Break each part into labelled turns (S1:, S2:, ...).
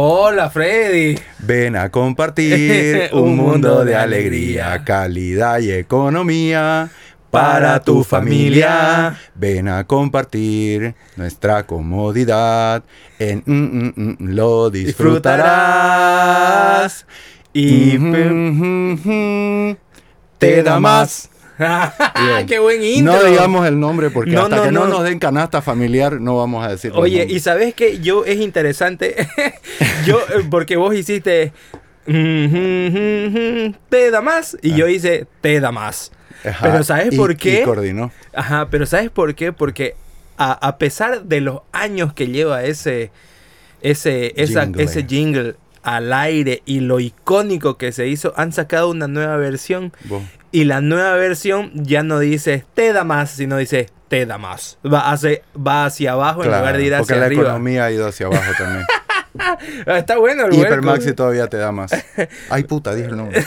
S1: Hola Freddy.
S2: Ven a compartir un mundo de alegría, calidad y economía para tu familia. Ven a compartir nuestra comodidad. En mm, mm, mm, lo disfrutarás.
S1: Y
S2: te da más.
S1: ¡Qué buen intro!
S2: No digamos el nombre porque
S1: No,
S2: hasta
S1: no,
S2: que no,
S1: no.
S2: nos den canasta familiar no vamos a decir.
S1: Oye, y sabes que yo es interesante. yo, eh, porque vos hiciste. Te da más. Y yo hice te da más.
S2: Ajá,
S1: pero ¿sabes
S2: y-
S1: por
S2: y
S1: qué?
S2: coordinó.
S1: Ajá, pero ¿sabes por qué? Porque a, a pesar de los años que lleva ese, ese, esa-
S2: Jingle.
S1: ese jingle al aire y lo icónico que se hizo, han sacado una nueva versión. Y la nueva versión ya no dice te da más, sino dice te da más. Va hacia, va hacia abajo en lugar de ir
S2: porque
S1: hacia
S2: la
S1: arriba.
S2: economía ha ido hacia abajo también.
S1: Está bueno el.
S2: Hipermaxi todavía te da más. Ay, puta, dije el nombre.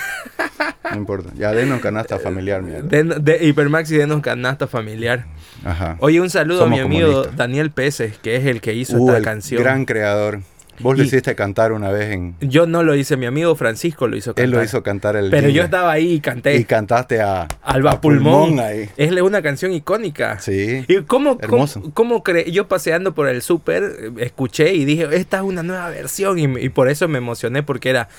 S2: No importa. Ya denos canasta familiar, mierda.
S1: De, de Hipermax y denos canasta familiar.
S2: Ajá.
S1: Oye, un saludo
S2: Somos
S1: a mi amigo. Daniel Peces, que es el que hizo
S2: Uh,
S1: esta
S2: el
S1: canción.
S2: gran creador. Vos
S1: Y-
S2: hiciste cantar una vez en...
S1: Yo no lo hice, mi amigo Francisco lo hizo cantar.
S2: Él lo hizo cantar el
S1: Pero yo estaba ahí y canté.
S2: Y cantaste a...
S1: Alba
S2: a
S1: Pulmón.
S2: ahí.
S1: Es una canción icónica.
S2: Sí.
S1: ¿Y cómo,
S2: Hermoso.
S1: cómo cre- yo paseando por el súper, eh, escuché y dije, esta es una nueva versión y, y por eso me emocioné porque era,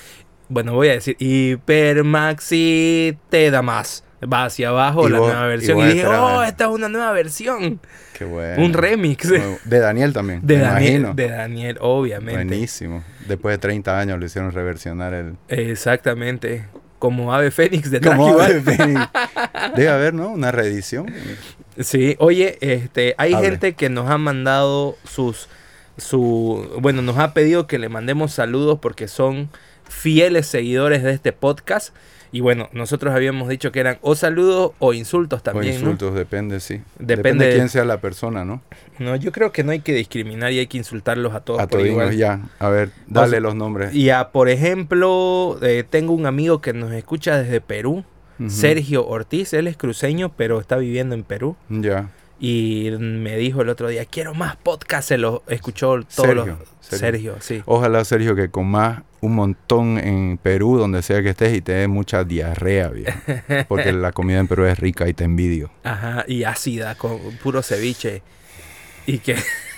S1: bueno, voy a decir, Hipermaxi te da más. Va hacia abajo
S2: Y
S1: la
S2: vos-
S1: nueva versión y, dije, oh, esta es una nueva versión.
S2: Qué bueno.
S1: Un remix.
S2: De Daniel también.
S1: De
S2: me
S1: Daniel,
S2: imagino.
S1: de Daniel, obviamente.
S2: Buenísimo. Después de 30 años lo hicieron reversionar el...
S1: Exactamente. Como Ave Fénix de
S2: Como Ave Fénix. Debe haber, ¿no? Una reedición.
S1: Sí, oye, este, hay gente que nos ha mandado sus, su, bueno, nos ha pedido que le mandemos saludos porque son fieles seguidores de este podcast. Y bueno, nosotros habíamos dicho que eran o saludos o insultos también,
S2: o insultos, depende, sí.
S1: Depende
S2: de
S1: de-
S2: quién sea la persona, ¿no?
S1: ¿no? No, yo creo que no hay que discriminar y hay que insultarlos a todos
S2: A
S1: por
S2: todos
S1: igual.
S2: ya. A ver, dale
S1: Vos-
S2: los nombres.
S1: Y a, por ejemplo, eh, tengo un amigo que nos escucha desde Perú,
S2: Ujú.
S1: Sergio Ortiz, él es cruceño, pero está viviendo en Perú.
S2: Ya.
S1: Y me dijo el otro día, quiero más podcast, se lo escuchó todos
S2: Sergio,
S1: los...
S2: Sergio.
S1: Sergio, sí.
S2: Ojalá, Sergio, que comas un montón en Perú, donde sea que estés, y te dé mucha diarrea, viejo. Porque la comida en Perú es rica y te envidio.
S1: Ajá, y ácida, con puro ceviche. Y que,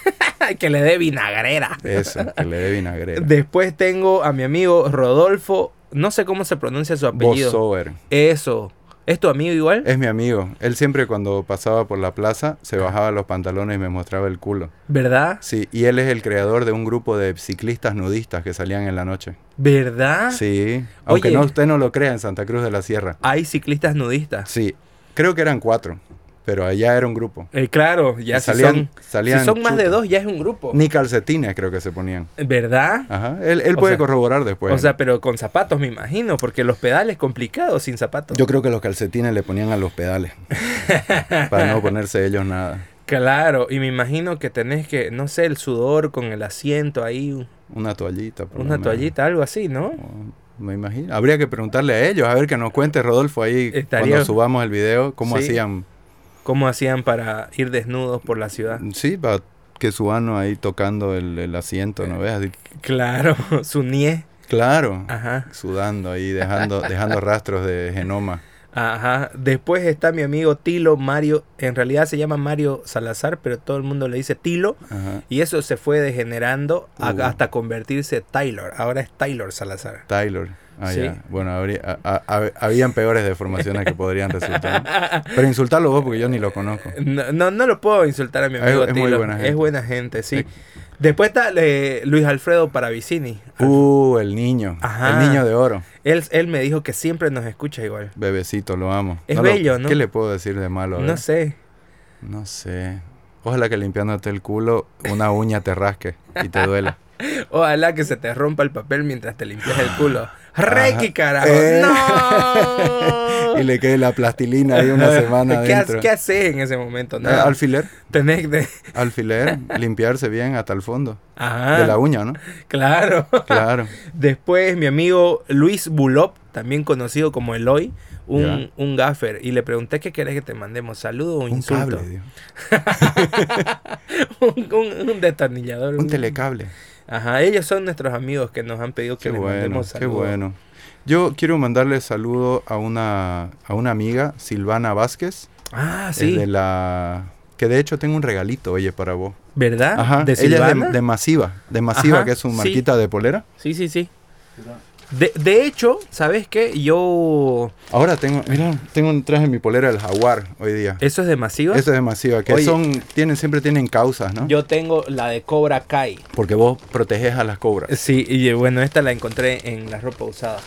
S1: que le dé vinagrera.
S2: Eso, que le dé vinagrera.
S1: Después tengo a mi amigo Rodolfo, no sé cómo se pronuncia su apellido.
S2: Bossover.
S1: Eso. ¿Es tu amigo igual?
S2: Es mi amigo. Él siempre cuando pasaba por la plaza se bajaba los pantalones y me mostraba el culo.
S1: ¿Verdad?
S2: Sí, y él es el creador de un grupo de ciclistas nudistas que salían en la noche.
S1: ¿Verdad?
S2: Sí, aunque
S1: Oye.
S2: no usted no lo crea en Santa Cruz de la Sierra.
S1: Hay ciclistas nudistas.
S2: Sí, creo que eran cuatro, pero allá era un grupo.
S1: Eh, claro, ya si
S2: salían-
S1: son,
S2: salían
S1: si son más de dos, ya es un grupo.
S2: Ni calcetines creo que se ponían.
S1: ¿Verdad?
S2: Ajá, él, él puede
S1: sea-
S2: corroborar después.
S1: o sea, pero con zapatos me imagino, porque los pedales complicados sin zapatos.
S2: Yo creo que los calcetines le ponían a los pedales para no ponerse ellos nada.
S1: Claro, y me imagino que tenés que, no sé, el sudor con el asiento ahí,
S2: Una toallita. por
S1: una toallita, algo así, ¿no?
S2: O- Me imagino. Habría que preguntarle a ellos, a ver que nos cuente Rodolfo ahí
S1: Estaría-
S2: cuando subamos el video, cómo
S1: Sí.
S2: hacían.
S1: ¿Cómo hacían para ir desnudos por la ciudad?
S2: Sí, para que subano ahí tocando el, el asiento, ¿no ves? Así,
S1: Claro, su nie.
S2: claro,
S1: Ajá,
S2: sudando ahí, dejando, dejando rastros de genoma.
S1: ajá. Después está mi amigo Tilo Mario. En realidad se llama Mario Salazar, pero todo el mundo le dice Tilo.
S2: Ajá.
S1: Y eso se fue degenerando a-
S2: Uh.
S1: hasta convertirse Taylor. Ahora es Taylor Salazar.
S2: Tyler. Ah,
S1: Sí.
S2: ya. Bueno, habría, a- a- a- habían peores deformaciones que podrían resultar. Pero insultarlo vos porque yo ni lo conozco.
S1: No, no, no lo puedo insultar a mi amigo
S2: es muy buena gente.
S1: Es buena gente, sí.
S2: Sí.
S1: Después está eh, Luis Alfredo Paravicini.
S2: Uh, el niño.
S1: Ajá.
S2: El niño de oro.
S1: Él, él me dijo que siempre nos escucha igual.
S2: Bebecito, lo amo.
S1: Es
S2: lo-
S1: bello, ¿no?
S2: ¿Qué le puedo decir de malo?
S1: No
S2: ver?
S1: sé.
S2: No sé. Ojalá que limpiándote el culo, una uña te rasque y te duela.
S1: Ojalá que se te rompa el papel mientras te limpias el culo. ¡Reiki, carajo!
S2: Eh.
S1: ¡No!
S2: y le quede la plastilina ahí una semana
S1: ¿Qué,
S2: adentro.
S1: ¿Qué haces en ese momento?
S2: Eh,
S1: Nada.
S2: alfiler,
S1: Tenés de...
S2: alfiler, limpiarse bien hasta el fondo.
S1: Ajá.
S2: De la uña, ¿no?
S1: Claro.
S2: Claro.
S1: Después mi amigo Luis Bulop, también conocido como Eloy, un, un gaffer. Y le pregunté qué querés que te mandemos, saludo o
S2: Un
S1: insulto.
S2: cable, Dios.
S1: un, un- un destornillador.
S2: Un telecable.
S1: Ajá, ellos son nuestros amigos que nos han pedido que
S2: Qué
S1: les
S2: bueno,
S1: mandemos
S2: qué
S1: saludos.
S2: bueno. Yo quiero mandarle saludo a una, a una amiga, Silvana Vázquez.
S1: Ah, sí.
S2: de la... Que de hecho tengo un regalito, oye, para vos.
S1: ¿Verdad?
S2: Ajá,
S1: ¿De
S2: ella
S1: Silvana?
S2: es de, de Masiva. De Masiva,
S1: Ajá,
S2: que es su
S1: sí.
S2: marquita de polera.
S1: Sí, sí, sí. De, de hecho, ¿sabes qué? Yo...
S2: Ahora tengo, mira, tengo un traje en mi polera del jaguar hoy día.
S1: ¿Eso es de masiva?
S2: Eso es de Masiva, que
S1: Oye.
S2: son, tienen, siempre tienen causas, ¿no?
S1: Yo tengo la de Cobra Kai.
S2: Porque vos proteges a las cobras.
S1: Sí, y eh, bueno, esta la encontré en la ropa usada.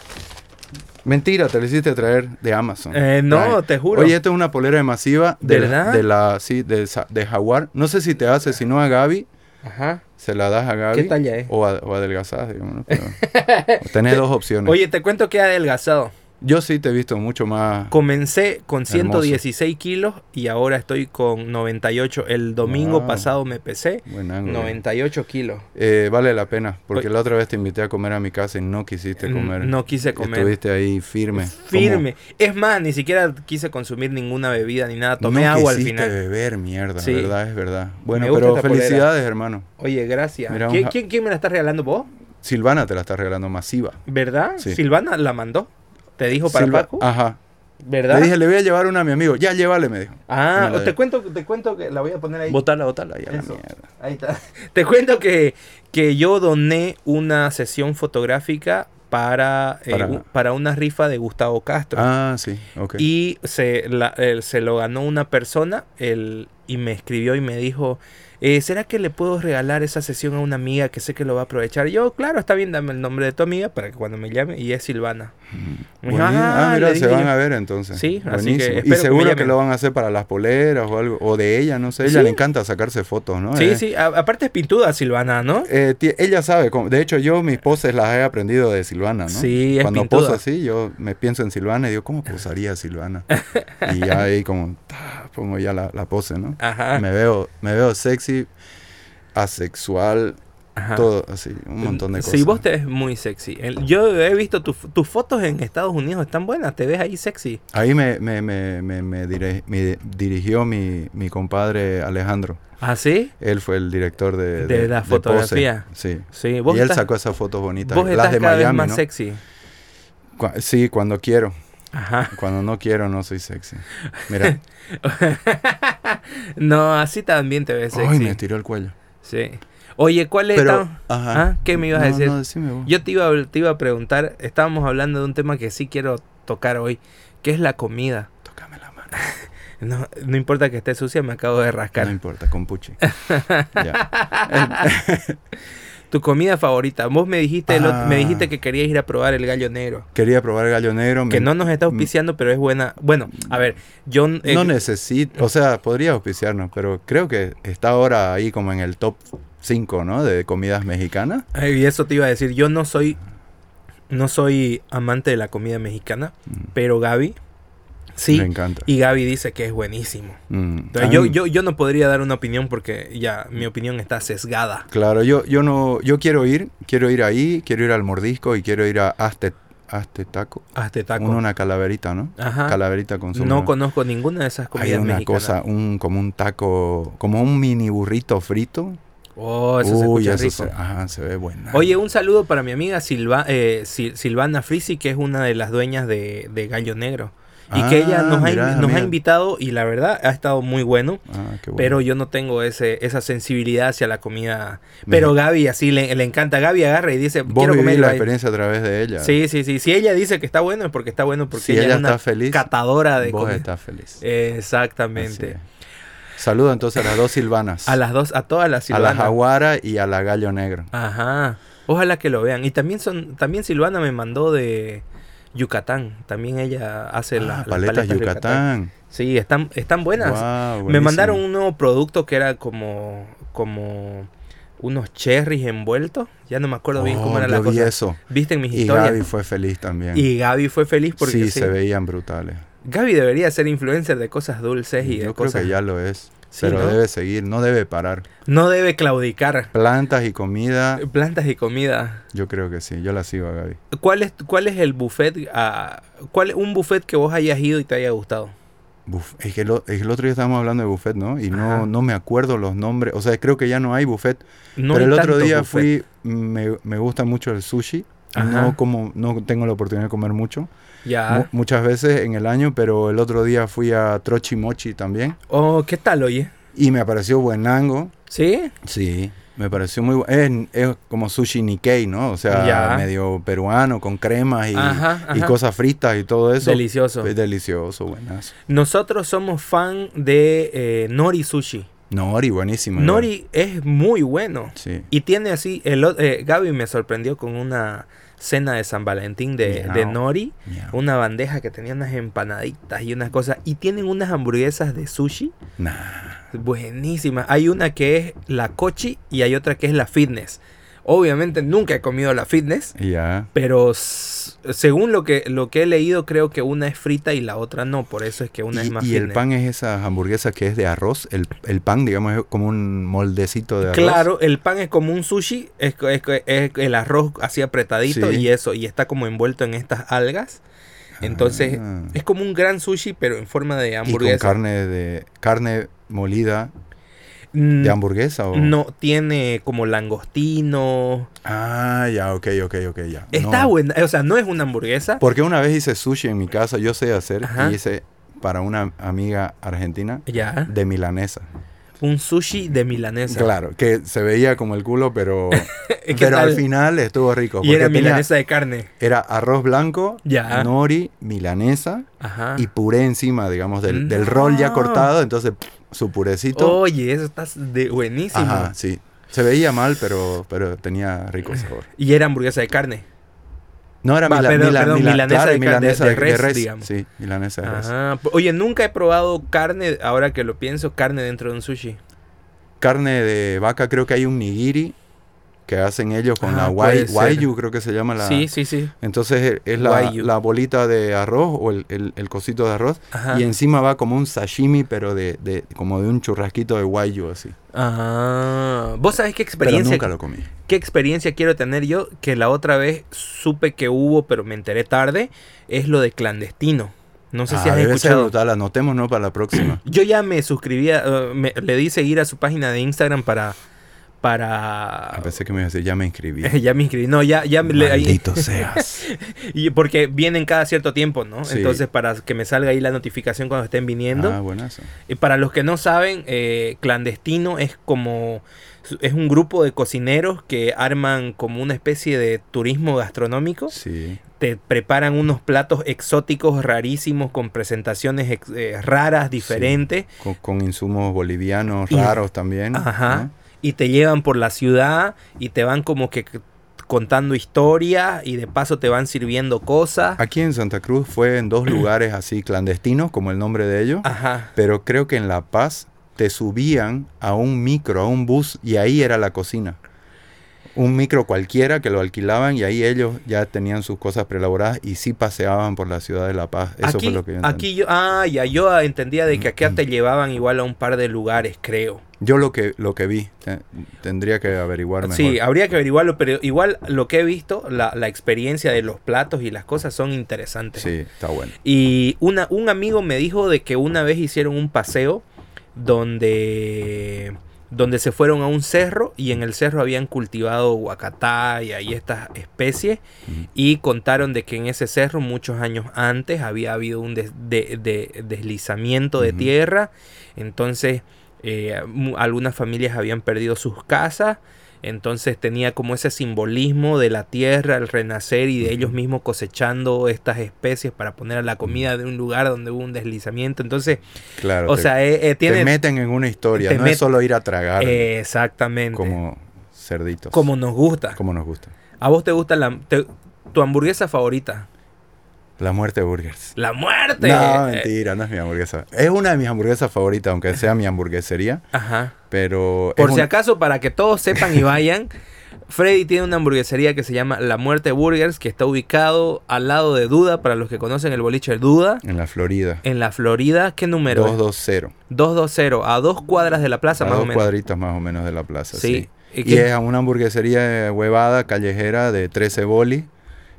S2: Mentira, te la hiciste traer de Amazon.
S1: Eh, no,
S2: Trae.
S1: te juro.
S2: Oye, esta es una polera de Masiva. De la-
S1: ¿Verdad?
S2: de la, sí, de, de jaguar. No sé si te hace, si no a Gaby,
S1: Ajá.
S2: se la das a Gaby.
S1: ¿Qué talla es?
S2: O, a- o adelgazás, digamos. ¿no? Pero- o tenés dos opciones.
S1: Oye, te cuento que he adelgazado.
S2: Yo sí te he visto mucho más.
S1: Comencé con
S2: Hermoso.
S1: 116 kilos y ahora estoy con 98. El domingo
S2: Wow.
S1: pasado me pesé
S2: Buen ángulo.
S1: 98 kilos.
S2: Eh, vale la pena, porque
S1: Oye.
S2: la otra vez te invité a comer a mi casa y no quisiste comer.
S1: No quise comer.
S2: Estuviste ahí firme.
S1: Firme. Es más, ni siquiera quise consumir ninguna bebida ni nada. Tomé
S2: no
S1: agua al
S2: quisiste
S1: final.
S2: beber, mierda,
S1: Sí.
S2: verdad, es verdad. Bueno, pero
S1: polera.
S2: felicidades, hermano.
S1: Oye, gracias. ¿Quién,
S2: ja-
S1: quién- quién me la está regalando vos?
S2: Silvana te la está regalando masiva.
S1: ¿Verdad?
S2: Sí.
S1: Silvana la mandó. ¿Te dijo para
S2: Silva-
S1: Paco?
S2: Ajá.
S1: ¿Verdad?
S2: Le dije, le voy a llevar una a mi amigo. Ya, llévale, me dijo.
S1: ah,
S2: Me
S1: te cuento, te cuento que la voy a poner ahí.
S2: Botala, botala, ya la mierda.
S1: Ahí está. Te cuento que, que yo doné una sesión fotográfica para, eh,
S2: Para-
S1: una rifa de Gustavo Castro.
S2: Ah, sí, ok.
S1: Y se, la- se lo ganó una persona el, y me escribió y me dijo, eh, ¿será que le puedo regalar esa sesión a una amiga que sé que lo va a aprovechar? Yo, claro, está bien, dame el nombre de tu amiga para que cuando me llame. Y es Silvana. Dijo,
S2: Buení-
S1: "Ah",
S2: ah, mira, se van
S1: yo.
S2: a ver entonces.
S1: Sí, así
S2: Buenísimo.
S1: espero que
S2: Y seguro que, lo van a hacer para las poleras o algo. O de ella, no sé. Ella
S1: Sí.
S2: le encanta sacarse fotos, ¿no?
S1: Sí,
S2: Eh,
S1: sí, a- aparte es pintuda Silvana, ¿no?
S2: eh, ella sabe, de hecho yo mis poses las he aprendido de Silvana, ¿no?
S1: Sí, es
S2: Cuando
S1: pintuda.
S2: poso así, yo me pienso en Silvana y digo, ¿cómo posaría Silvana? y ya ahí como, pongo ya la, la pose, ¿no?
S1: Ajá.
S2: Me veo, me veo sexy, asexual,
S1: ajá.
S2: todo así, un montón de cosas.
S1: Sí, vos te ves muy sexy. Yo he visto tu- tus fotos en Estados Unidos, están buenas, te ves ahí sexy.
S2: Ahí me, me, me, me, me dire- me dirigió mi, mi compadre Alejandro.
S1: ¿Ah, sí?
S2: Él fue el director de,
S1: De la fotografía.
S2: Sí.
S1: Sí, vos
S2: Y él
S1: estás,
S2: sacó esas fotos bonitas.
S1: vos
S2: las
S1: estás
S2: de
S1: cada
S2: Miami,
S1: vez más
S2: ¿no?
S1: sexy.
S2: Cu- sí, cuando quiero.
S1: Ajá.
S2: Cuando no quiero, no soy sexy. Mira.
S1: no, así también te ves sexy.
S2: Ay, me estiró el cuello.
S1: Sí. Oye, ¿cuál es
S2: Pero, ajá.
S1: ¿Ah? ¿Qué me ibas a decir?
S2: No, decime vos.
S1: Yo te iba, a- te iba a preguntar, estábamos hablando de un tema que sí quiero tocar hoy, que es la comida.
S2: Tócame la mano.
S1: No, no importa que esté sucia, me acabo de rascar.
S2: No importa, con puchi. ya.
S1: Tu comida favorita. Vos me dijiste, el ot- me
S2: Ah.
S1: dijiste que querías ir a probar el gallo negro.
S2: Quería probar el gallo negro.
S1: Que
S2: me-
S1: no nos está auspiciando, pero es buena. Bueno, a ver, yo... eh,
S2: No necesito, o sea, podría auspiciarnos, pero creo que está ahora ahí como en el top 5, ¿no? De comidas mexicanas.
S1: y eso te iba a decir, yo no soy... No soy amante de la comida mexicana,
S2: Mm,
S1: pero Gaby... Sí,
S2: Me encanta.
S1: y Gaby dice que es buenísimo.
S2: Mm,
S1: Entonces, yo, yo, yo no podría dar una opinión porque ya mi opinión está sesgada.
S2: Claro, yo, yo no, yo quiero ir, quiero ir ahí, quiero ir al mordisco y quiero ir a Azte, Azte Taco.
S1: Hazte taco.
S2: Una, una calaverita, ¿no?
S1: Ajá.
S2: Calaverita con su
S1: No conozco ninguna de esas
S2: Hay
S1: comidas
S2: una
S1: mexicanas.
S2: cosa, un, como un taco, como un mini burrito frito.
S1: Oh, eso
S2: Uy,
S1: se escucha
S2: eso
S1: rico.
S2: se, ajá, se ve buena.
S1: Oye, un saludo para mi amiga Silva, eh, Sil- Silvana Frisi, que es una de las dueñas de, de Gallo Negro. Y que ella
S2: Ah,
S1: nos, ha,
S2: mirá,
S1: in- nos ha
S2: mira.
S1: invitado y la verdad ha estado muy bueno.
S2: Ah, qué bueno.
S1: Pero yo no tengo ese, esa sensibilidad hacia la comida. Pero Gaby así le, le encanta. Gaby agarra y dice,
S2: Vos
S1: quiero comer
S2: la
S1: gallo".
S2: experiencia a través de ella.
S1: Sí, sí, sí. Si ella dice que está bueno es porque está bueno, porque
S2: si
S1: ella,
S2: ella,
S1: es una
S2: está feliz,
S1: catadora de
S2: vos
S1: comida.
S2: estás feliz.
S1: Exactamente.
S2: Saludo entonces a las dos silvanas.
S1: A las dos, a todas las
S2: a la
S1: Silvanas.
S2: jaguara y a la gallo negro.
S1: Ajá. Ojalá que lo vean. Y también son, también Silvana me mandó de Yucatán. También ella hace
S2: Ah,
S1: la- las
S2: paletas,
S1: de
S2: Yucatán.
S1: Sí, están, están buenas. Me mandaron un nuevo producto que era como, como unos cherries envueltos. Ya no me acuerdo bien cómo
S2: Oh,
S1: era la
S2: yo vi
S1: cosa.
S2: eso.
S1: Viste en mis
S2: Y
S1: historias.
S2: Gaby fue feliz también.
S1: Y Gaby fue feliz porque
S2: sí,
S1: sí.
S2: se veían brutales.
S1: Gaby debería ser influencer de cosas dulces y de
S2: Yo creo
S1: cosas.
S2: que ya lo es.
S1: Sí,
S2: pero
S1: ¿no?
S2: debe seguir, no debe parar.
S1: No debe claudicar.
S2: Plantas y comida,
S1: Plantas y comida.
S2: yo creo que sí. Yo la sigo a Gaby.
S1: ¿Cuál es, cuál es el buffet? ah, ¿Cuál un buffet que vos hayas ido y te haya gustado?
S2: Buf- es, que lo- es que el otro día estábamos hablando de buffet, ¿no? Y
S1: Ajá.
S2: no, no me acuerdo los nombres. O sea, creo que ya no hay buffet.
S1: No
S2: pero
S1: hay
S2: el otro día
S1: buffet.
S2: fui, me, me gusta mucho el sushi.
S1: Ajá.
S2: No, como, no tengo la oportunidad de comer mucho.
S1: Ya.
S2: Mu- muchas veces en el año, pero el otro día fui a Trochi Mochi también.
S1: Oh, ¿qué tal, oye?
S2: Y me pareció buenango.
S1: ¿Sí?
S2: Sí, me pareció muy bueno. Es, es como sushi Nikkei, ¿no? O sea,
S1: Ya.
S2: medio peruano, con cremas y,
S1: Ajá,
S2: y cosas fritas y todo eso.
S1: Delicioso.
S2: Es delicioso, buenazo.
S1: Nosotros somos fan de eh, Nori Sushi.
S2: Nori, buenísimo.
S1: Nori es muy bueno.
S2: Sí.
S1: Y tiene así, el, eh, Gaby me sorprendió con una cena de San Valentín de, de Nori. Una bandeja que tenía unas empanaditas y unas cosas. Y tienen unas hamburguesas de sushi
S2: Nah.
S1: buenísimas. Hay una que es la cochi y hay otra que es la fitness. Obviamente nunca he comido la fitness.
S2: Y ya.
S1: Pero según lo que, lo que he leído, creo que una es frita y la otra no. Por eso es que una
S2: y
S1: es más
S2: y el pan es esa hamburguesa que es de arroz. El, el pan, digamos, es como un moldecito de arroz.
S1: Claro, el pan es como un sushi, es, es- es el arroz así apretadito
S2: Sí.
S1: y eso, y está como envuelto en estas algas. Entonces,
S2: Ah.
S1: es como un gran sushi, pero en forma de
S2: Y con
S1: hamburguesa.
S2: carne de carne molida de hamburguesa o
S1: No, tiene como langostino.
S2: Ah, ya, ok, ok, ok, ya.
S1: Está
S2: No.
S1: buena, o sea, no es una hamburguesa.
S2: Porque una vez hice sushi en mi casa, yo sé hacer,
S1: Ajá.
S2: y hice para una amiga argentina
S1: Ya,
S2: de milanesa.
S1: Un sushi de milanesa.
S2: Claro, que se veía como el culo, pero,
S1: ¿Qué
S2: pero al final estuvo rico.
S1: Y era milanesa de carne.
S2: Era arroz blanco,
S1: Ya.
S2: nori, milanesa
S1: Ajá.
S2: y puré encima, digamos, del, del rol ya cortado. Entonces, pff, su purecito.
S1: Oye, eso está de buenísimo.
S2: Ajá, sí. Se veía mal, pero, pero tenía rico sabor.
S1: Y era hamburguesa de carne.
S2: No era
S1: Va,
S2: mila-
S1: perdón,
S2: mila-
S1: perdón,
S2: mila-
S1: milanesa
S2: claro,
S1: de
S2: milanesa
S1: de
S2: de,
S1: res,
S2: res,
S1: digamos.
S2: Sí, milanesa de res.
S1: Ajá. Oye, nunca he probado carne, ahora que lo pienso, carne dentro de un sushi.
S2: Carne de vaca, creo que hay un nigiri que hacen ellos con
S1: Ah,
S2: la
S1: ser.
S2: waiyu, creo que se llama la...
S1: Sí, sí, sí.
S2: Entonces e- es la, la bolita de arroz o el, el- el cosito de arroz
S1: Ajá.
S2: y encima va como un sashimi, pero de, de- como de un churrasquito de waiyu así.
S1: Ah, ¿Vos sabés qué
S2: Pero
S1: experiencia,
S2: nunca lo comí.
S1: qué experiencia quiero tener yo? Que la otra vez supe que hubo, pero me enteré tarde, es lo de clandestino. No sé si
S2: Ah,
S1: has
S2: debe ser
S1: escuchado.
S2: brutal, anotémonos para la próxima.
S1: Yo ya me suscribí, a- eh, me- le di seguir a su página de Instagram para... para...
S2: Ah, pensé que me iba a decir, ya me inscribí.
S1: ya me inscribí. No, ya, ya le-
S2: Maldito seas.
S1: Y porque vienen cada cierto tiempo, ¿no?
S2: Sí.
S1: Entonces, para que me salga ahí la notificación cuando estén viniendo.
S2: ah, buenazo.
S1: Y para los que no saben, eh, clandestino es como es un grupo de cocineros que arman como una especie de turismo gastronómico.
S2: Sí.
S1: Te preparan unos platos exóticos, rarísimos, con presentaciones ex- eh, raras, diferentes.
S2: Con, con insumos bolivianos
S1: Y-
S2: raros también.
S1: Ajá.
S2: ¿no?
S1: Y te llevan por la ciudad y te van como que contando historias y de paso te van sirviendo cosas.
S2: Aquí en Santa Cruz fue en dos lugares así clandestinos, como el nombre de ellos.
S1: Ajá.
S2: Pero creo que en La Paz te subían a un micro, a un bus, y ahí era la cocina. Un micro cualquiera que lo alquilaban y ahí ellos ya tenían sus cosas preelaboradas y sí paseaban por la ciudad de La Paz. Eso
S1: aquí,
S2: fue lo que yo entendí.
S1: aquí yo, ah, ya, yo entendía de que acá te llevaban igual a un par de lugares, creo.
S2: Yo lo que, lo que vi, te- tendría que averiguar mejor.
S1: Sí, habría que averiguarlo, pero igual lo que he visto, la, la experiencia de los platos y las cosas son interesantes.
S2: Sí, está bueno.
S1: Y una, un amigo me dijo de que una vez hicieron un paseo donde, donde se fueron a un cerro y en el cerro habían cultivado guacatá y ahí estas especies y contaron de que en ese cerro muchos años antes había habido un des- de- de- deslizamiento de tierra, entonces eh, algunas familias habían perdido sus casas, entonces tenía como ese simbolismo de la tierra, el renacer y de ellos mismos cosechando estas especies para poner a la comida de un lugar donde hubo un deslizamiento, entonces,
S2: Claro.
S1: o
S2: te,
S1: sea, eh, eh,
S2: te meten en una historia, no es solo ir a tragar
S1: Exactamente. Como,
S2: como cerditos.
S1: nos gusta.
S2: Como nos gusta.
S1: ¿A vos te gusta la, te- tu hamburguesa favorita?
S2: La muerte burgers.
S1: La muerte.
S2: No, mentira, no es mi hamburguesa. Es una de mis hamburguesas favoritas, aunque sea mi hamburguesería,
S1: Ajá.
S2: pero...
S1: Por si
S2: un-
S1: acaso, para que todos sepan y vayan, Freddy tiene una hamburguesería que se llama La Muerte Burgers, que está ubicado al lado de Duda, para los que conocen el boliche de Duda,
S2: En la Florida.
S1: en la Florida. ¿Qué número? es?
S2: 220.
S1: 220, a dos cuadras de la plaza,
S2: A
S1: más o
S2: dos
S1: menos.
S2: cuadritas más o menos de la plaza,
S1: Sí.
S2: sí.
S1: ¿Y
S2: Y es una hamburguesería huevada, callejera, de 13 bolis,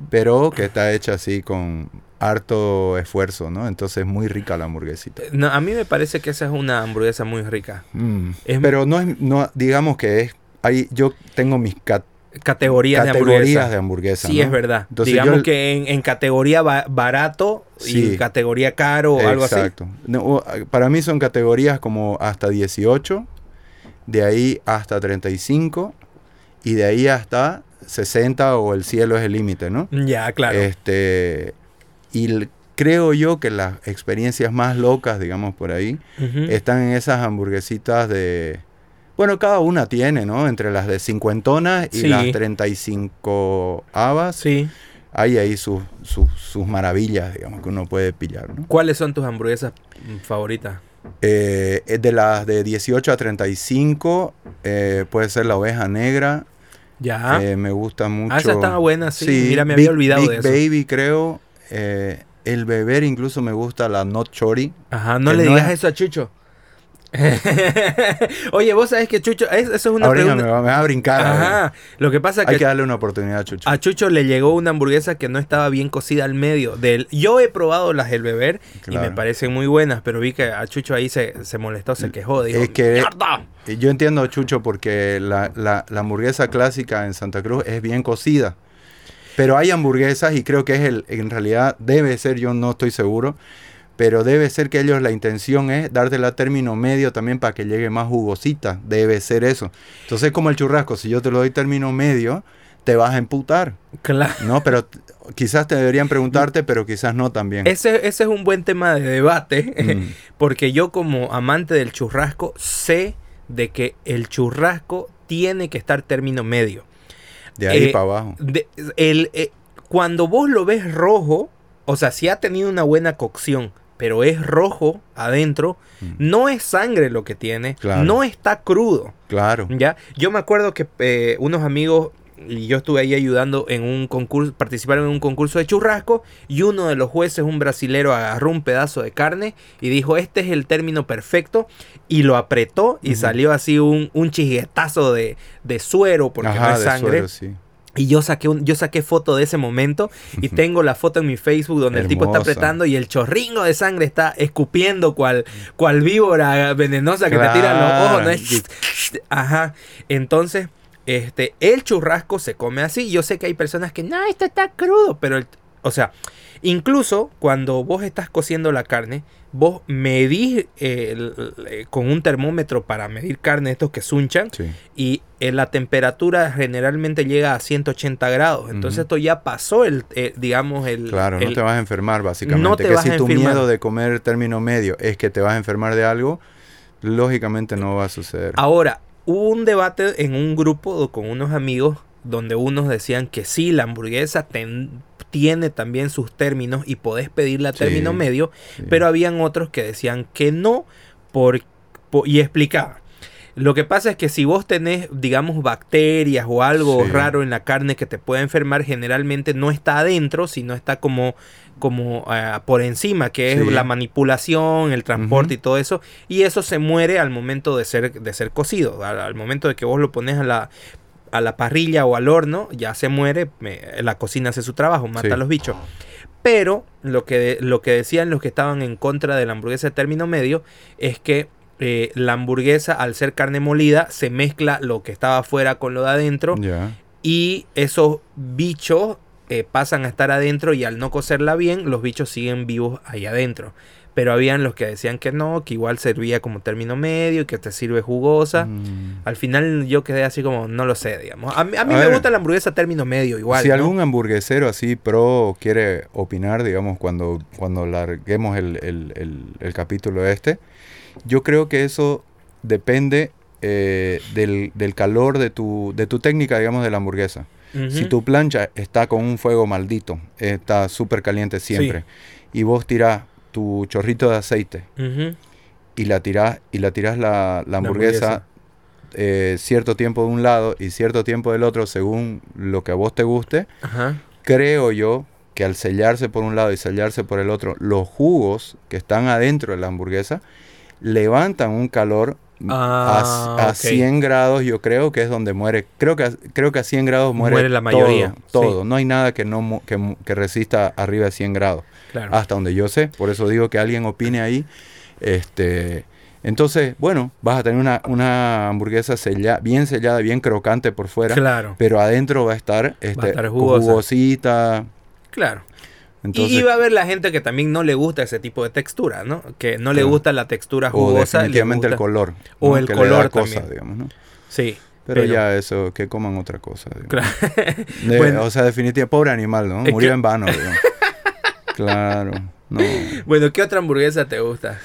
S2: pero que está hecha así con harto esfuerzo, ¿no? Entonces muy rica la hamburguesita.
S1: No, a mí me parece que esa es una hamburguesa muy rica.
S2: Mm.
S1: Es-
S2: Pero no es, no, digamos que es, hay, yo tengo mis cat-
S1: Categorías, de
S2: categorías
S1: hamburguesa.
S2: de hamburguesa.
S1: Sí,
S2: ¿no?
S1: es verdad.
S2: Entonces
S1: Digamos
S2: yo-
S1: que en, en categoría ba- barato y categoría caro o algo así.
S2: Exacto. No, para mí son categorías como hasta 18, de ahí hasta 35 y de ahí hasta 60 o el cielo es el límite, ¿no?
S1: Ya, claro.
S2: Este, y creo yo que las experiencias más locas, digamos por ahí, están en esas hamburguesitas de... Bueno, cada una tiene, ¿no? Entre las de cincuentonas y
S1: Sí.
S2: las 35 habas.
S1: Sí.
S2: Hay ahí sus, sus, sus maravillas, digamos, que uno puede pillar, ¿no?
S1: ¿Cuáles son tus hamburguesas mm, favoritas?
S2: Eh, es de las de 18 a 35, eh, puede ser la oveja negra.
S1: Ya.
S2: eh, me gusta mucho.
S1: ah, esa estaba buena, sí. Mira, me había
S2: Big-
S1: olvidado
S2: Big
S1: de eso.
S2: Baby, creo. eh, el beber incluso me gusta la Not Chori.
S1: Ajá, no le
S2: no
S1: digas
S2: es-
S1: eso a Chucho. Oye, vos sabés que Chucho, es- eso es una
S2: Ahorita me,
S1: pregunta.
S2: va, me va a brincar.
S1: Ajá. Lo que pasa es
S2: Hay
S1: que
S2: que darle una oportunidad a Chucho.
S1: a Chucho le llegó una hamburguesa que no estaba bien cocida al medio. Del, yo he probado las del beber y me parecen muy buenas, pero vi que a Chucho ahí se, se molestó, se quejó. Dijo,
S2: Es que-
S1: "Mierda".
S2: Eh, Yo entiendo, Chucho, porque la, la- la hamburguesa clásica en Santa Cruz es bien cocida. Pero hay hamburguesas y creo que es el, en realidad debe ser, yo no estoy seguro, pero debe ser que ellos la intención es dártela término medio también para que llegue más jugosita. Debe ser eso. Entonces, como el churrasco, si yo te lo doy término medio, te vas a emputar.
S1: Claro.
S2: No, pero quizás te deberían preguntarte, pero quizás no también.
S1: Ese, ese es un buen tema de debate,
S2: Mm.
S1: porque yo como amante del churrasco sé de que el churrasco tiene que estar término medio.
S2: De ahí
S1: eh,
S2: para abajo.
S1: De- el, eh, cuando vos lo ves rojo, o sea, si ha tenido una buena cocción, pero es rojo adentro,
S2: Mm.
S1: no es sangre lo que tiene,
S2: Claro.
S1: no está crudo.
S2: Claro.
S1: ¿ya? Yo me acuerdo que eh, unos amigos y yo estuve ahí ayudando en un concurso, participaron en un concurso de churrasco y uno de los jueces, un brasilero, agarró un pedazo de carne y dijo, este es el término perfecto y lo apretó y salió así un, un chisguetazo de, de suero porque
S2: Ajá,
S1: no es sangre.
S2: suero, sí.
S1: Y yo saqué, un, yo saqué foto de ese momento y tengo la foto en mi Facebook donde el tipo está apretando y el chorringo de sangre está escupiendo cual, cual víbora venenosa que te tira los ojos. ¿no? Es- Ajá. Entonces, este, el churrasco se come así. Yo sé que hay personas que, no, esto está crudo, pero, el- o sea, incluso cuando vos estás cociendo la carne, vos medís eh, el- el- con un termómetro para medir carne, estos que sunchan,
S2: Sí.
S1: y eh, la temperatura generalmente llega a 180 grados. Entonces esto ya pasó el, eh, digamos, el...
S2: Claro, no te vas a enfermar básicamente.
S1: no te
S2: que
S1: vas
S2: si
S1: a
S2: tu
S1: enfermar.
S2: miedo de comer término medio es que te vas a enfermar de algo, lógicamente no va a suceder.
S1: Ahora, hubo un debate en un grupo con unos amigos donde unos decían que sí, la hamburguesa ten- tiene también sus términos y podés pedirla a
S2: Sí,
S1: término medio,
S2: Sí.
S1: pero habían otros que decían que no por, por- y explicaban. Lo que pasa es que si vos tenés, digamos, bacterias o algo
S2: Sí.
S1: raro en la carne que te puede enfermar, generalmente no está adentro, sino está como, como ah, por encima, que es la manipulación, el transporte y todo eso. Y eso se muere al momento de ser, de ser cocido. Al, al momento de que vos lo pones a la, a la parrilla o al horno, ya se muere, me- la cocina hace su trabajo, mata
S2: Sí.
S1: a los bichos. Pero lo que, lo que decían los que estaban en contra de la hamburguesa de término medio es que eh, la hamburguesa, al ser carne molida, se mezcla lo que estaba afuera con lo de adentro y esos bichos eh, pasan a estar adentro y al no cocerla bien, los bichos siguen vivos ahí adentro. Pero habían los que decían que no, que igual servía como término medio, que te sirve jugosa.
S2: Mm.
S1: Al final yo quedé así como, no lo sé, digamos. A mí, a mí
S2: A
S1: me
S2: ver.
S1: gusta la hamburguesa término medio igual.
S2: si
S1: ¿no?
S2: algún hamburguesero así pro quiere opinar, digamos, cuando, cuando larguemos el, el- el- el capítulo este, yo creo que eso depende eh, del, del calor de tu, de tu técnica, digamos, de la hamburguesa. Si tu plancha está con un fuego maldito, está súper caliente siempre, y vos tirás tu chorrito de aceite y la tirás, y la, tirás la, la hamburguesa,
S1: hamburguesa.
S2: eh, cierto tiempo de un lado y cierto tiempo del otro, según lo que a vos te guste,
S1: Ajá.
S2: creo yo que al sellarse por un lado y sellarse por el otro, los jugos que están adentro de la hamburguesa levantan un calor
S1: Ah,
S2: a, a
S1: ok.
S2: 100 grados yo creo que es donde muere. Creo que, a- creo que a 100 grados muere,
S1: Muere la mayoría,
S2: Todo,
S1: sí.
S2: No hay nada que, no, que, resista arriba de 100 grados.
S1: Claro.
S2: Hasta donde yo sé. Por eso digo que alguien opine ahí. Este, entonces, bueno, vas a tener una, una hamburguesa sella- bien sellada, bien crocante por fuera.
S1: claro,
S2: Pero adentro va a estar, este,
S1: estar jugosa.
S2: jugosita.
S1: claro.
S2: Entonces,
S1: y, va a haber la gente que también no le gusta ese tipo de textura, ¿no? Que no le gusta la textura
S2: o
S1: jugosa. le
S2: definitivamente el color.
S1: O
S2: ¿no?
S1: el
S2: que le
S1: color
S2: da cosa,
S1: también.
S2: digamos, ¿no?
S1: Sí.
S2: Pero, ya eso, que coman otra cosa.
S1: Claro.
S2: De-
S1: Bueno.
S2: O sea, definitivamente, pobre animal, ¿no? Murió en vano. claro, no.
S1: Bueno, ¿qué otra hamburguesa te gusta?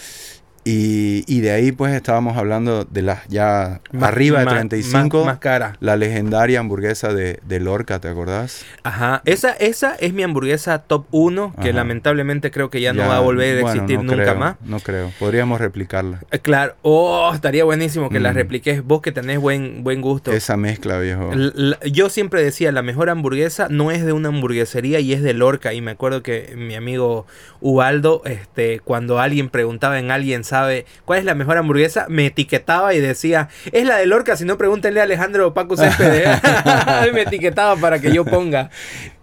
S2: Y, y de ahí pues estábamos hablando de las ya
S1: Más-
S2: arriba de
S1: más-
S2: 35,
S1: Más, más cara.
S2: la legendaria hamburguesa de, de Lorca, ¿te acordás?
S1: Ajá. Esa, esa es mi hamburguesa top 1, que
S2: Ajá.
S1: lamentablemente creo que ya, no va a volver a
S2: bueno,
S1: existir
S2: no
S1: nunca
S2: creo,
S1: más.
S2: No creo, podríamos replicarla.
S1: Eh, Claro. Oh, estaría buenísimo que la
S2: Mm.
S1: repliques vos que tenés buen, buen gusto.
S2: Esa mezcla, viejo.
S1: La- yo siempre decía, la mejor hamburguesa no es de una hamburguesería y es de Lorca. Y me acuerdo que mi amigo Ubaldo, este, cuando alguien preguntaba en alguien sabe cuál es la mejor hamburguesa, me etiquetaba y decía, es la de Lorca, si no pregúntenle a Alejandro Paco Céspedes. me etiquetaba para que yo ponga.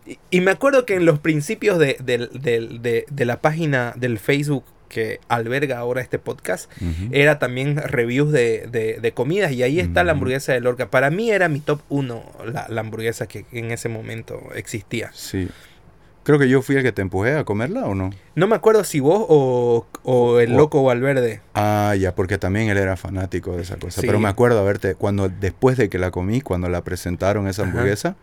S1: Y, y me acuerdo que en los principios de, del- de- de la página del Facebook que alberga ahora este podcast,
S2: Ujú.
S1: era también reviews de, de- de comidas y ahí está la hamburguesa de Lorca. Para mí era mi top 1 la, la hamburguesa que en ese momento existía.
S2: Sí. Creo que yo fui el que te empujé a comerla o no.
S1: No me acuerdo si vos o, o el
S2: O-
S1: loco Valverde.
S2: Ah, ya, porque también él era fanático de esa cosa.
S1: Sí.
S2: Pero me acuerdo haberte, cuando después de que la comí, cuando la presentaron esa
S1: Ajá.
S2: hamburguesa,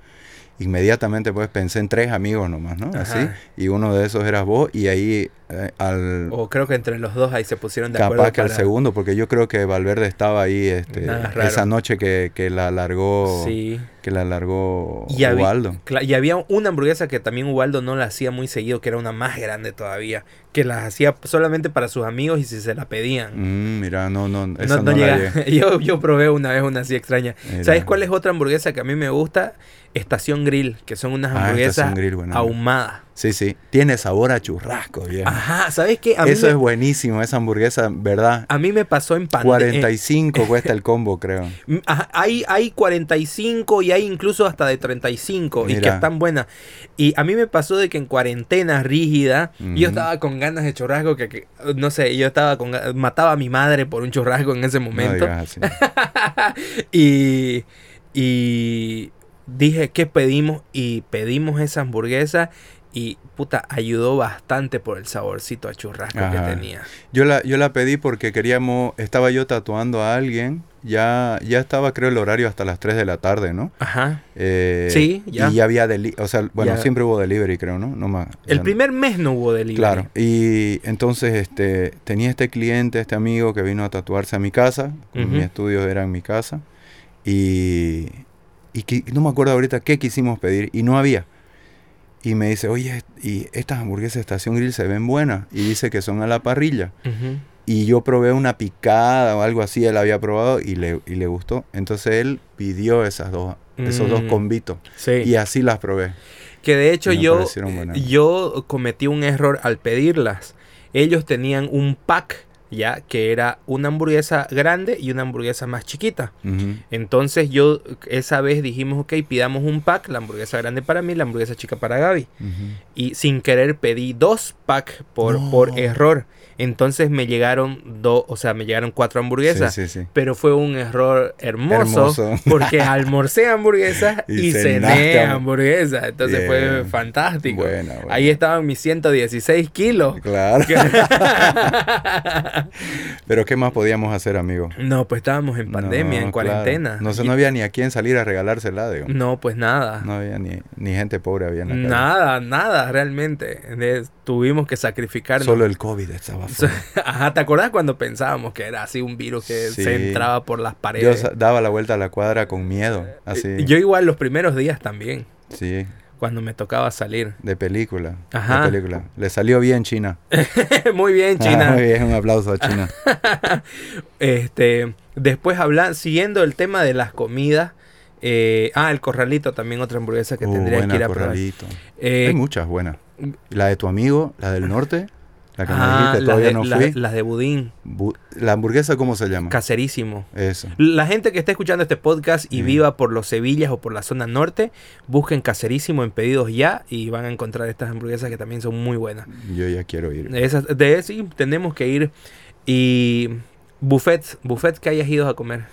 S2: inmediatamente pues pensé en tres amigos nomás, ¿no?
S1: Ajá.
S2: Así. Y uno de esos eras vos y ahí eh, al...
S1: O creo que entre los dos ahí se pusieron de acuerdo.
S2: Capaz que al
S1: para-
S2: segundo, porque yo creo que Valverde estaba ahí este, esa noche que, que la largó
S1: Sí.
S2: que la largó
S1: Y
S2: Ubaldo.
S1: y había una hamburguesa que también Ubaldo no la hacía muy seguido, que era una más grande todavía, que las hacía solamente para sus amigos y si se la pedían.
S2: Mm, mira, no, no, esa
S1: no llega. yo, yo probé una vez una así extraña.
S2: Mira.
S1: ¿Sabes cuál es otra hamburguesa que a mí me gusta? Estación Grill, que son unas
S2: Ah,
S1: hamburguesas
S2: Grill,
S1: ahumadas.
S2: Sí, sí. Tiene sabor a churrasco, viejo.
S1: Ajá, ¿sabes qué? A mí,
S2: Eso
S1: me,
S2: es buenísimo, esa hamburguesa, ¿verdad?
S1: a mí me pasó en pandemia.
S2: 45 cuesta el combo, creo.
S1: Hay, hay 45 y hay incluso hasta de 35 y que
S2: Mira.
S1: están buenas. Y a mí me pasó de que en cuarentena rígida, yo estaba con ganas de churrasco que, que, no sé, yo estaba con mataba a mi madre por un churrasco en ese
S2: No
S1: momento.
S2: digas así.
S1: y, y dije, ¿qué pedimos? Y pedimos esa hamburguesa y puta, ayudó bastante por el saborcito a churrasco
S2: Ajá.
S1: que tenía.
S2: Yo la, yo la pedí porque queríamos, estaba yo tatuando a alguien, ya, ya estaba creo el horario hasta las 3 de la tarde, ¿no?
S1: Ajá.
S2: Eh,
S1: Sí, ya.
S2: Y ya había, deli o sea, bueno,
S1: Ya.
S2: siempre hubo delivery, creo, ¿no? no más,
S1: El
S2: no.
S1: primer mes no hubo delivery.
S2: Claro, y entonces este, tenía este cliente, este amigo que vino a tatuarse a mi casa, como
S1: Ujú.
S2: mi estudio era en mi casa, y, y no me acuerdo ahorita qué quisimos pedir, y no había. Y me dice, oye, y estas hamburguesas de Estación Grill se ven buenas, y dice que son a la parrilla. Y yo probé una picada o algo así, él había probado y le, y le gustó. Entonces él pidió esas dos, esos dos
S1: Mm.
S2: convitos,
S1: Sí.
S2: y así las probé.
S1: Que de hecho yo,
S2: buenas.
S1: yo cometí un error al pedirlas. Ellos tenían un pack, ya, que era una hamburguesa grande y una hamburguesa más chiquita. Entonces yo esa vez dijimos, ok, pidamos un pack, la hamburguesa grande para mí, la hamburguesa chica para Gaby. Y sin querer pedí dos packs por,
S2: No.
S1: por error. Entonces me llegaron dos, o sea, me llegaron cuatro hamburguesas.
S2: Sí, sí, sí.
S1: Pero fue un error hermoso,
S2: Hermoso.
S1: porque almorcé hamburguesas y,
S2: Y
S1: cené hamburguesas. Entonces fue fantástico.
S2: Buena, buena.
S1: Ahí estaban mis 116 kilos.
S2: Claro. Pero ¿qué más podíamos hacer, amigo?
S1: no, pues estábamos en pandemia,
S2: No,
S1: en
S2: claro.
S1: cuarentena.
S2: No, sé, no había ni a quién salir a regalársela, digo.
S1: no, pues nada.
S2: No había ni, ni gente pobre había en la calle.
S1: Nada, nada, realmente. De- tuvimos que sacrificarnos.
S2: Solo el COVID estaba
S1: Ajá, ¿te acordás cuando pensábamos que era así un virus que
S2: Sí.
S1: se entraba por las
S2: Yo
S1: paredes?
S2: sa- daba la vuelta a la cuadra con miedo, así.
S1: Yo igual los primeros días también,
S2: Sí,
S1: cuando me tocaba salir.
S2: de película.
S1: Ajá.
S2: De película. Le salió bien China.
S1: Muy bien,
S2: Ah,
S1: China.
S2: muy bien, un aplauso a China.
S1: Este, después hablan, siguiendo el tema de las comidas. eh, ah, el corralito también otra hamburguesa que
S2: Uh,
S1: tendría
S2: buena,
S1: que ir a probar.
S2: Corralito.
S1: Eh,
S2: Hay muchas buenas. La de tu amigo, la del norte. La que me
S1: Ah,
S2: dijiste, todavía
S1: de,
S2: no fui.
S1: las de budín.
S2: Bu- ¿La hamburguesa cómo se llama?
S1: Caserísimo.
S2: Eso.
S1: La gente que está escuchando este podcast y
S2: Mm.
S1: viva por los Sevillas o por la zona norte, busquen Caserísimo en pedidos ya y van a encontrar estas hamburguesas que también son muy buenas.
S2: Yo ya quiero ir.
S1: Esas, de sí, tenemos que ir. Y buffets, buffets que hayas ido a comer.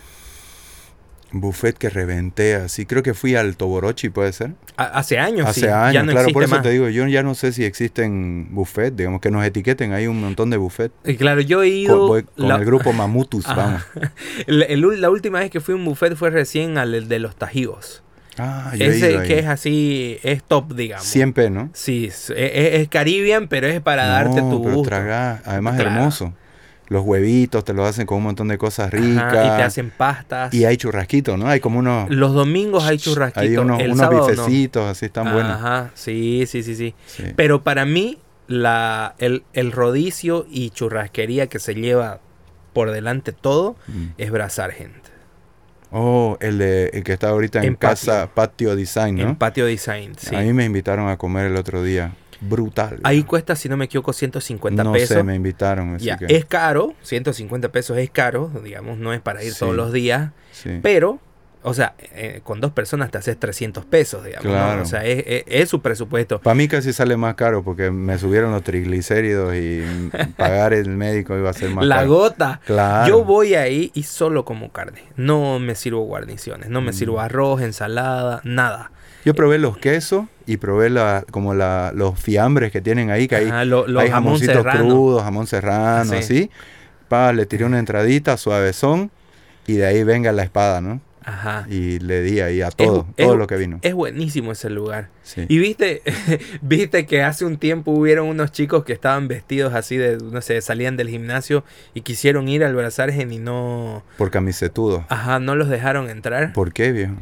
S2: Buffet que reventé así. Creo que fui al Toborochi, ¿puede ser?
S1: Hace años,
S2: Hace
S1: sí,
S2: años,
S1: ya no
S2: claro, por eso
S1: más.
S2: te digo, yo ya no sé si existen buffet, digamos que nos etiqueten, hay un montón de buffet.
S1: Y claro, yo he ido.
S2: Con, voy con
S1: la,
S2: el grupo Mamutus, vamos.
S1: el- la última vez que fui a un buffet fue recién al de los tajivos.
S2: Ah, yo he ido
S1: Ese
S2: ahí.
S1: que es así, es top, digamos.
S2: 100 p, ¿no?
S1: Sí, es, es- es Caribbean, pero es para darte tu
S2: pero
S1: gusto.
S2: además
S1: Claro.
S2: hermoso. Los huevitos te los hacen con un montón de cosas ricas.
S1: Ajá, y te hacen pastas.
S2: Y hay churrasquitos, ¿no? Hay como unos,
S1: Los domingos hay churrasquitos.
S2: hay unos,
S1: el
S2: unos
S1: sábado no.
S2: bifecitos así están buenos.
S1: Ajá, sí, sí, sí, sí.
S2: Sí.
S1: Pero para mí, la, el, el rodicio y churrasquería que se lleva por delante todo
S2: Mm.
S1: es Brazargent.
S2: Oh, el, de, el que está ahorita en,
S1: En
S2: casa Patio Design, ¿no?
S1: En Patio Design, sí.
S2: A mí me invitaron a comer el otro día. Brutal.
S1: Ahí cuesta, si no me equivoco, 150
S2: no
S1: pesos.
S2: sé, me invitaron. Así que,
S1: es caro, 150 pesos es caro, digamos, no es para ir
S2: Sí.
S1: todos los días,
S2: sí.
S1: pero, o sea, eh, con dos personas te haces 300 pesos, digamos, ¿no?
S2: Claro.
S1: O sea, es, es- es su presupuesto.
S2: Para mí casi sale más caro porque me subieron los triglicéridos y pagar el médico iba a ser más
S1: La
S2: caro.
S1: gota.
S2: Claro.
S1: Yo voy ahí y solo como carne. No me sirvo guarniciones, no me
S2: Mm.
S1: sirvo arroz, ensalada, nada.
S2: Yo probé los quesos y probé la, como la, los fiambres que tienen ahí, que hay,
S1: Ajá, lo-
S2: hay jamoncitos crudos, jamón serrano,
S1: Sí.
S2: así. Pa, le tiré una entradita, suavezón, y de ahí venga la espada, ¿no?
S1: Ajá.
S2: Y le di ahí a todo,
S1: es-
S2: todo lo que vino.
S1: Es buenísimo ese lugar.
S2: Sí.
S1: Y viste, viste que hace un tiempo hubieron unos chicos que estaban vestidos así de, no sé, salían del gimnasio y quisieron ir al Brazargen y no,
S2: Por camisetudo.
S1: ajá, no los dejaron entrar.
S2: ¿Por qué, viejo?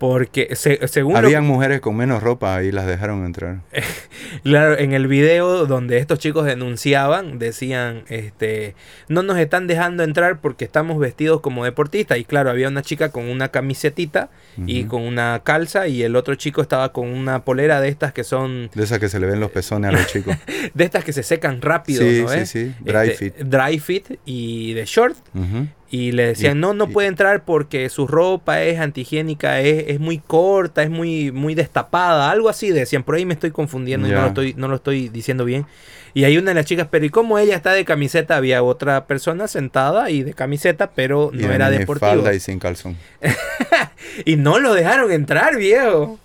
S1: Porque se- según lo-
S2: Habían mujeres con menos ropa y las dejaron entrar.
S1: Claro, en el video donde estos chicos denunciaban, decían, este, no nos están dejando entrar porque estamos vestidos como deportistas. Y claro, había una chica con una camisetita y con una calza y el otro chico estaba con una polera de estas que son,
S2: De esas que se le ven los pezones a los chicos.
S1: de estas que se secan rápido,
S2: sí,
S1: ¿no?
S2: sí,
S1: eh?
S2: sí. Dry
S1: Este,
S2: fit.
S1: Dry fit y de short.
S2: Ujú.
S1: Y le decían,
S2: Y-
S1: no, no
S2: y-
S1: puede entrar porque su ropa es antihigiénica, es, es muy corta, es muy, muy destapada, algo así decían. Por ahí me estoy confundiendo y no lo, estoy, no lo estoy diciendo bien. Y hay una de las chicas, pero ¿y cómo ella está de camiseta? Había otra persona sentada y de camiseta, pero
S2: Y
S1: no
S2: de
S1: era deportivo.
S2: minifalda y sin calzón.
S1: Y no lo dejaron entrar, viejo.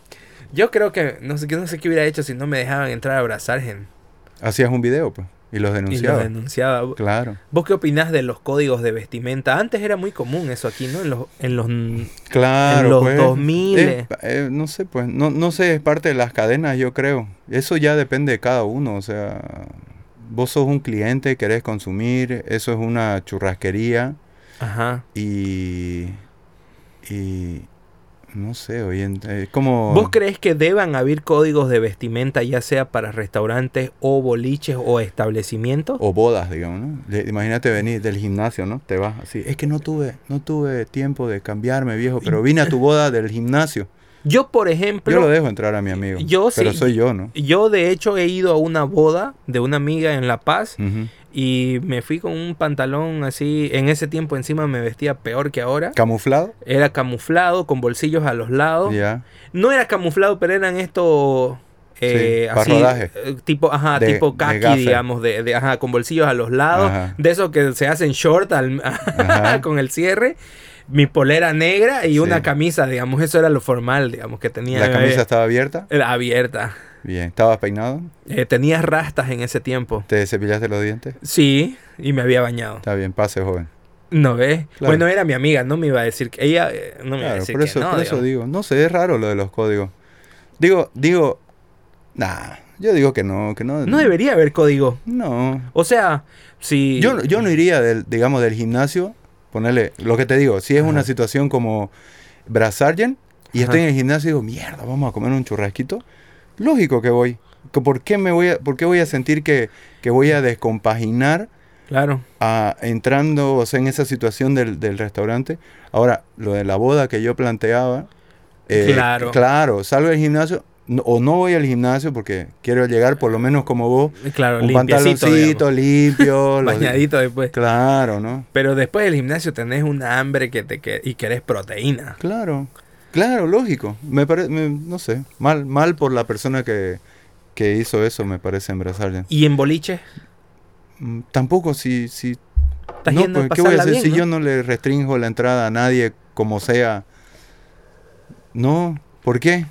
S1: Yo creo que no sé, no sé qué hubiera hecho si no me dejaban entrar a abrazar gente.
S2: Hacías un video, pues. Y los
S1: Y lo
S2: denunciabas.
S1: denunciaba.
S2: Claro.
S1: ¿Vos qué opinás de los códigos de vestimenta? Antes era muy común eso aquí, ¿no? En los, en los
S2: Claro,
S1: En los
S2: pues.
S1: 2000.
S2: Es- eh, no sé, pues. No, no sé, es parte de las cadenas, yo creo. Eso ya depende de cada uno. O sea, vos sos un cliente, querés consumir. Eso es una churrasquería.
S1: Ajá.
S2: Y. Y. No sé, hoy en. Es como.
S1: ¿Vos crees que deban haber códigos de vestimenta ya sea para restaurantes o boliches o establecimientos?
S2: o bodas, digamos, ¿no? Imagínate venir del gimnasio, ¿no? Te vas así. Es que no tuve, no tuve tiempo de cambiarme, viejo, pero vine a tu boda del gimnasio.
S1: Yo, por ejemplo,
S2: Yo lo dejo entrar a mi amigo.
S1: Yo
S2: pero
S1: sí.
S2: soy yo, ¿no?
S1: yo de hecho he ido a una boda de una amiga en La Paz
S2: Ujú.
S1: Y me fui con un pantalón así, en ese tiempo encima me vestía peor que ahora.
S2: ¿Camuflado?
S1: Era camuflado, con bolsillos a los lados.
S2: Ya.
S1: No era camuflado, pero eran estos... eh,
S2: Sí,
S1: así,
S2: rodaje.
S1: eh, tipo, ajá,
S2: De-
S1: tipo kaki, digamos, de, de- ajá, con bolsillos a los lados,
S2: Ajá.
S1: de esos que se hacen short al, con el cierre, mi polera negra y
S2: Sí.
S1: una camisa, digamos, eso era lo formal, digamos, que tenía
S2: ¿La camisa
S1: eh,
S2: estaba abierta?
S1: era abierta.
S2: Bien. ¿Estabas peinado?
S1: Eh, tenías rastas en ese tiempo.
S2: ¿Te cepillaste los dientes?
S1: Sí, y me había bañado.
S2: Está bien, pase, joven.
S1: ¿No ves?
S2: Claro.
S1: Bueno, era mi amiga, no me iba a decir que ella eh, no me iba a
S2: Claro,
S1: decir
S2: por eso,
S1: que no,
S2: por eso digo. No sé, es raro lo de los códigos. Digo, digo, nah, yo digo que no, que no.
S1: No debería haber código.
S2: No.
S1: O sea, si
S2: Yo, yo no iría, del, digamos, del gimnasio, ponerle, lo que te digo, si es
S1: Ajá.
S2: una situación como Brazargen y
S1: Ajá.
S2: estoy en el gimnasio y digo, mierda, vamos a comer un churrasquito, lógico que voy. ¿Por qué, me voy a, por qué voy a sentir que, que voy a descompaginar
S1: Claro.
S2: a- entrando o sea, en esa situación del, del restaurante? Ahora, lo de la boda que yo planteaba, eh,
S1: Claro.
S2: claro, salgo del gimnasio, no- o no voy al gimnasio porque quiero llegar por lo menos como vos,
S1: Claro,
S2: un pantaloncito limpio, los-
S1: bañadito después.
S2: Claro, ¿no?
S1: Pero después del gimnasio tenés una hambre que te que- y querés proteína.
S2: Claro, claro, lógico. Me parece, no sé, mal, mal por la persona que, que hizo eso, me parece en.
S1: ¿Y en boliche?
S2: Mm, Tampoco si, si
S1: Estás
S2: no,
S1: yendo a
S2: pues, ¿qué voy a hacer
S1: bien,
S2: si
S1: ¿no?
S2: yo no le restringo la entrada a nadie como sea? No, ¿por qué?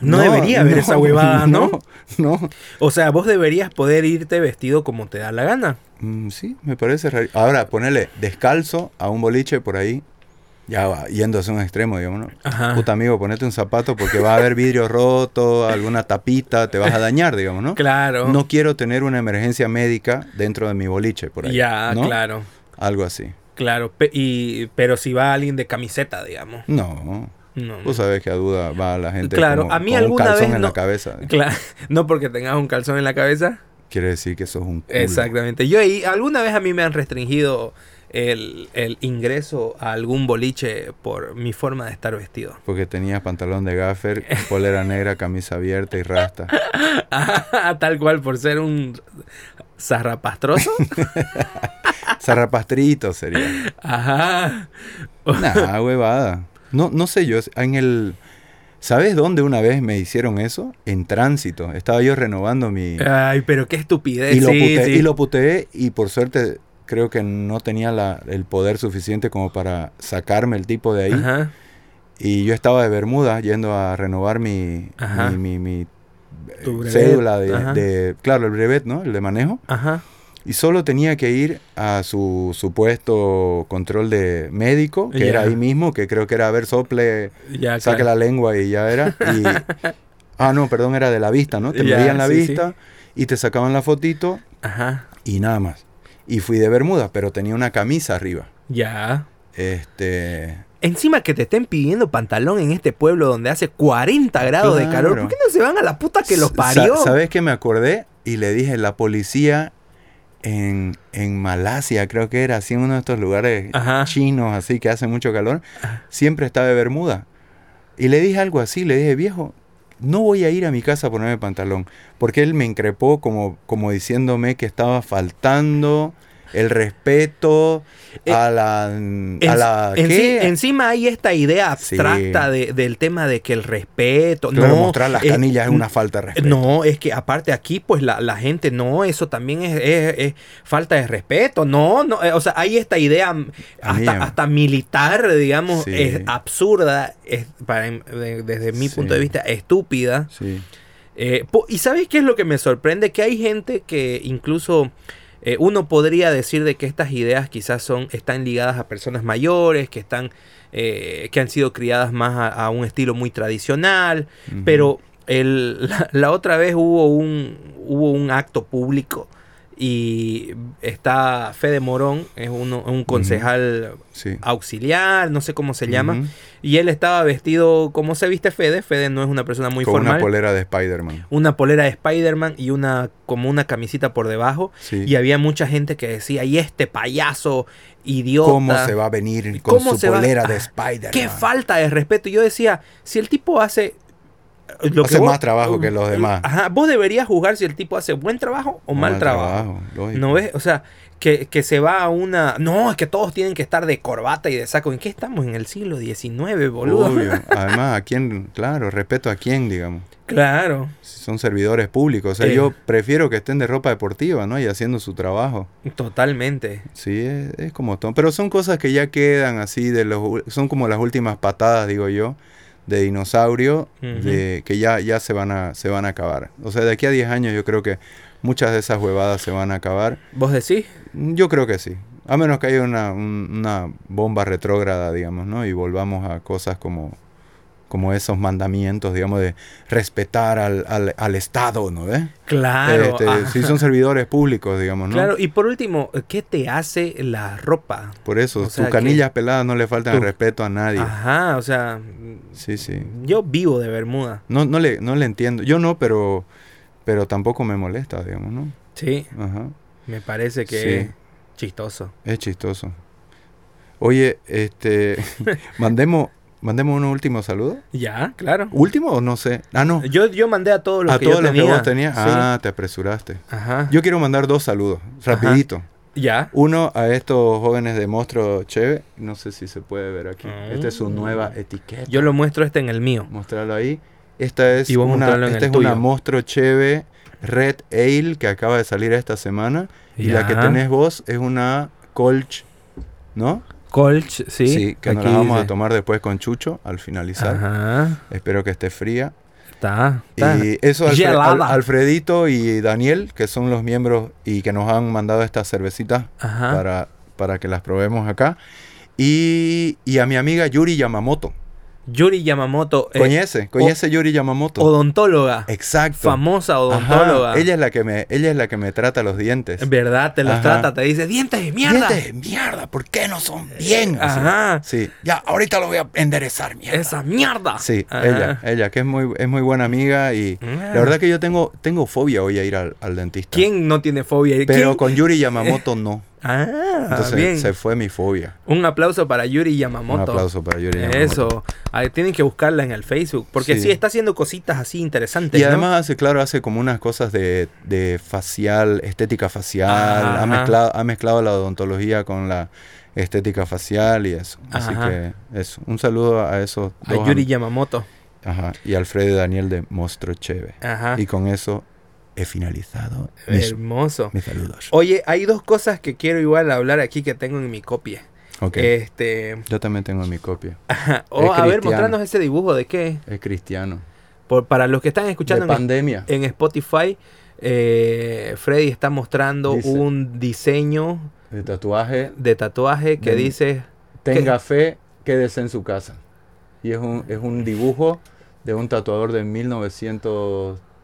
S1: No debería haber esa huevada, ¿no?
S2: No, no.
S1: O sea, vos deberías poder irte vestido como te da la gana.
S2: Mm, sí, me parece raro. Ahora, ponerle descalzo a un boliche por ahí, ya va, yendo hacia un extremo, digamos, ¿no?
S1: Ajá.
S2: Puta amigo, ponete un zapato porque va a haber vidrio roto, alguna tapita, te vas a dañar, digamos, ¿no?
S1: Claro.
S2: No quiero tener una emergencia médica dentro de mi boliche, por ahí.
S1: ya,
S2: ¿no?
S1: claro.
S2: Algo así.
S1: Claro. Pe- y, pero si va alguien de camiseta, digamos.
S2: No,
S1: No.
S2: Vos sabés que a duda va la gente
S1: Claro,
S2: como-
S1: a mí
S2: con un
S1: alguna
S2: calzón
S1: vez
S2: en
S1: no-
S2: la cabeza.
S1: Claro. No porque tengas un calzón en la cabeza.
S2: Quiere decir que sos un culo.
S1: Exactamente. Yo ahí, alguna vez a mí me han restringido el, el ingreso a algún boliche por mi forma de estar vestido.
S2: Porque tenías pantalón de gaffer, polera negra, camisa abierta y rasta.
S1: Tal cual, por ser un zarrapastroso.
S2: Zarrapastrito sería.
S1: Ajá.
S2: Nah, huevada. No, no sé yo, en el... ¿Sabes dónde una vez me hicieron eso? En tránsito. Estaba yo renovando mi...
S1: Ay, pero qué estupidez.
S2: y, lo
S1: sí,
S2: puteé,
S1: sí.
S2: y lo puteé y por suerte creo que no tenía la- el poder suficiente como para sacarme el tipo de ahí.
S1: Ajá.
S2: Y yo estaba de Bermuda yendo a renovar mi, mi, mi- cédula de, Claro, el brevet, ¿no? El de manejo.
S1: Ajá.
S2: Y solo tenía que ir a su supuesto control de médico, que era ahí mismo, que creo que era a ver sople,
S1: Ya,
S2: saque
S1: claro.
S2: la lengua y ya era. Y, ah, no, perdón, era de la vista, ¿no? Te
S1: Ya,
S2: medían la
S1: sí,
S2: vista y te sacaban la fotito
S1: Ajá.
S2: y nada más. Y fui de Bermuda, pero tenía una camisa arriba.
S1: Ya.
S2: Este.
S1: Encima que te estén pidiendo pantalón en este pueblo donde hace 40 grados de calor. ¿Por qué no se van a la puta que los
S2: Sa-
S1: parió?
S2: ¿Sabes qué me acordé? Y le dije, la policía en, en Malasia, creo que era, así en uno de estos lugares
S1: Ajá.
S2: chinos, así que hace mucho calor, siempre está de Bermuda. Y le dije algo así, le dije, viejo, no voy a ir a mi casa a ponerme pantalón. Porque él me increpó como, como diciéndome que estaba faltando el respeto
S1: Eh,
S2: a la...
S1: En-
S2: a la
S1: en
S2: ¿qué?
S1: sí- encima hay esta idea abstracta
S2: Sí.
S1: de- del tema de que el respeto.
S2: Claro,
S1: no,
S2: mostrar las canillas es una falta de respeto.
S1: No, es que aparte aquí, pues la, la gente, no, eso también es, es- es falta de respeto. No, no, eh, o sea, hay esta idea mm, hasta, hasta militar, digamos,
S2: Sí.
S1: es absurda, es para, de- desde mi
S2: Sí.
S1: punto de vista, estúpida.
S2: Sí.
S1: Eh, po- ¿Y sabes qué es lo que me sorprende? Que hay gente que incluso eh, uno podría decir de que estas ideas quizás son, están ligadas a personas mayores, que están, eh, que han sido criadas más a, a un estilo muy tradicional, pero el- la, la otra vez hubo un, hubo un acto público y está Fede Morón, es uno- un concejal
S2: Sí.
S1: auxiliar, no sé cómo se llama, y él estaba vestido como se viste Fede, Fede no es una persona muy
S2: Con
S1: formal
S2: una polera de Spider-Man.
S1: una polera de Spider-Man y una como una camisita por debajo.
S2: Sí.
S1: Y había mucha gente que decía, y este payaso idiota.
S2: ¿Cómo se va a venir con
S1: ¿Cómo
S2: su
S1: va-
S2: polera de
S1: Ah,
S2: Spider-Man?
S1: Qué falta de respeto. Y Yo decía, si el tipo hace... Lo
S2: Hace más trabajo que los demás.
S1: Ajá, vos deberías juzgar si el tipo hace buen trabajo o mal, trabajo. ¿No ves? O sea, que, que se va a una... No, es que todos tienen que estar de corbata y de saco. ¿En qué estamos? En el siglo XIX, boludo.
S2: Obvio. Además, ¿a quién? Claro, respeto a quién, digamos.
S1: Claro,
S2: Si son servidores públicos. O sea,
S1: Eh.
S2: yo prefiero que estén de ropa deportiva, ¿no? Y haciendo su trabajo.
S1: totalmente.
S2: Sí, es, es como todo. Pero son cosas que ya quedan así de los... Son como las últimas patadas, digo yo, de dinosaurio, de que ya, ya se, van a, se van a acabar. O sea, de aquí a 10 años yo creo que muchas de esas huevadas se van a acabar.
S1: ¿Vos decís?
S2: Yo creo que sí. A menos que haya una, un- una bomba retrógrada, digamos, ¿no? Y volvamos a cosas como, como esos mandamientos, digamos, de respetar al, al, al Estado, ¿no ves?
S1: Claro.
S2: Este, si son servidores públicos, digamos, ¿no?
S1: Claro, y por último, ¿qué te hace la ropa?
S2: Por eso,
S1: O
S2: tus canillas peladas no le faltan el respeto a nadie.
S1: Ajá, o sea,
S2: Sí, sí.
S1: yo vivo de Bermuda.
S2: No, no, le, no le entiendo. Yo no, pero, pero tampoco me molesta, digamos, ¿no?
S1: Sí,
S2: Ajá.
S1: me parece que
S2: Sí.
S1: es chistoso.
S2: Es chistoso. Oye, este, mandemos, Mandemos un último saludo.
S1: Ya, claro.
S2: ¿Último o no sé? Ah, no.
S1: Yo, yo mandé a todos los
S2: A
S1: que
S2: todos
S1: yo
S2: los
S1: tenía.
S2: que vos tenías.
S1: Sí.
S2: Ah, te apresuraste.
S1: Ajá.
S2: Yo quiero mandar dos saludos, rapidito.
S1: Ya.
S2: Uno a estos jóvenes de Monstruo Cheve. No sé si se puede ver aquí.
S1: Ah.
S2: Esta es su nueva etiqueta.
S1: Yo lo muestro este en el mío.
S2: Mostrarlo ahí. Esta es
S1: Y
S2: una,
S1: en
S2: esta es una. Monstruo Cheve Red Ale que acaba de salir esta semana. Y la que tenés vos es una Colch, ¿no?
S1: Colch, sí.
S2: que nos
S1: aquí
S2: la vamos a tomar después con Chucho al finalizar.
S1: Ajá.
S2: Espero que esté fría.
S1: Está. está.
S2: Y eso, Alfre-
S1: Gelada.
S2: Al- Alfredito y Daniel, que son los miembros y que nos han mandado estas cervecitas para, para que las probemos acá. Y, y a mi amiga Yuri Yamamoto.
S1: Yuri Yamamoto. eh,
S2: ¿Conoce? ¿Conoce Yuri Yamamoto?
S1: odontóloga.
S2: Exacto.
S1: Famosa
S2: Ajá,
S1: odontóloga.
S2: Ella es la que me, ella es la que me trata los dientes.
S1: En verdad, te los
S2: Ajá.
S1: trata, te dice, dientes de mierda.
S2: Dientes de mierda, ¿por qué no son bien? Así.
S1: Ajá.
S2: Sí, ya, ahorita lo voy a enderezar, mierda.
S1: Esa mierda.
S2: Sí,
S1: Ajá.
S2: ella, ella, que es muy, es muy buena amiga y
S1: Ah.
S2: la verdad que yo tengo, tengo fobia hoy a ir al, al dentista.
S1: ¿Quién no tiene fobia?
S2: Pero
S1: ¿Quién?
S2: con Yuri Yamamoto no.
S1: Ah,
S2: Entonces
S1: bien.
S2: se fue mi fobia.
S1: Un aplauso para Yuri Yamamoto.
S2: Un aplauso para Yuri Yamamoto.
S1: Eso. Ay, tienen que buscarla en el Facebook. Porque sí,
S2: Sí.
S1: está haciendo cositas así interesantes.
S2: Y
S1: ¿no?
S2: además hace, claro, hace como unas cosas de, de facial, estética facial.
S1: Ajá.
S2: Ha mezclado, ha mezclado la odontología con la estética facial y eso. Así que eso. Un saludo a esos
S1: a
S2: dos
S1: Yuri
S2: am-
S1: Yamamoto.
S2: Ajá. Y Alfredo Daniel de Mostro Cheve.
S1: Ajá.
S2: Y con eso he finalizado mis,
S1: Hermoso.
S2: mis saludos.
S1: Oye, hay dos cosas que quiero igual hablar aquí que tengo en mi copia.
S2: Ok.
S1: Este.
S2: Yo también tengo mi copia.
S1: Oh, a ver, mostrarnos ese dibujo de qué.
S2: Es cristiano.
S1: Por, para los que están escuchando
S2: de
S1: en,
S2: pandemia.
S1: en Spotify, eh, Freddy está mostrando
S2: Dice-
S1: un diseño
S2: De tatuaje.
S1: de tatuaje que
S2: De-
S1: dice.
S2: Tenga fe, quédese en su casa. Y es un, es un dibujo de un tatuador de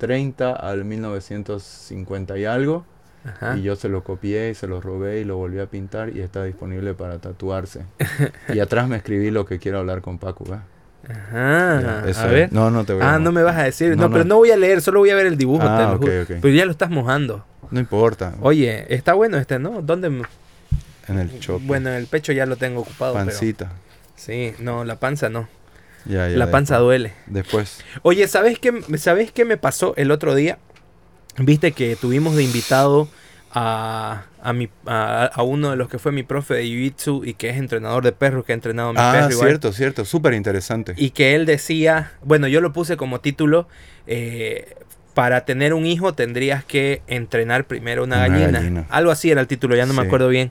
S2: 1930 al 1950 y algo.
S1: Ajá.
S2: Y yo se lo copié y se lo robé y lo volví a pintar y está disponible para tatuarse. y atrás me escribí lo que quiero hablar con Paco. ¿va?
S1: Ajá.
S2: Ya, es. No, no te voy a
S1: Ah, no me vas a decir. No,
S2: No,
S1: pero
S2: no.
S1: voy a leer, solo voy a ver el dibujo.
S2: Ah,
S1: te. Pero ya lo estás mojando.
S2: No importa.
S1: Oye, está bueno este, ¿no? ¿Dónde?
S2: En el chope.
S1: Bueno, el pecho ya lo tengo ocupado. pero-
S2: Pancita.
S1: Sí, no, la panza no.
S2: Ya, ya,
S1: la panza
S2: después-
S1: duele.
S2: Después.
S1: Oye, ¿sabes qué, ¿sabes qué me pasó el otro día? Viste que tuvimos de invitado a, a, mi, a, a uno de los que fue mi profe de Jiu-Jitsu y que es entrenador de perros, que ha entrenado a mi
S2: Ah,
S1: perro igual.
S2: cierto, cierto. Súper interesante.
S1: Y que él decía, bueno, yo lo puse como título, eh, para tener un hijo tendrías que entrenar primero una,
S2: Una
S1: gallina.
S2: gallina.
S1: Algo así era el título, ya no me acuerdo bien.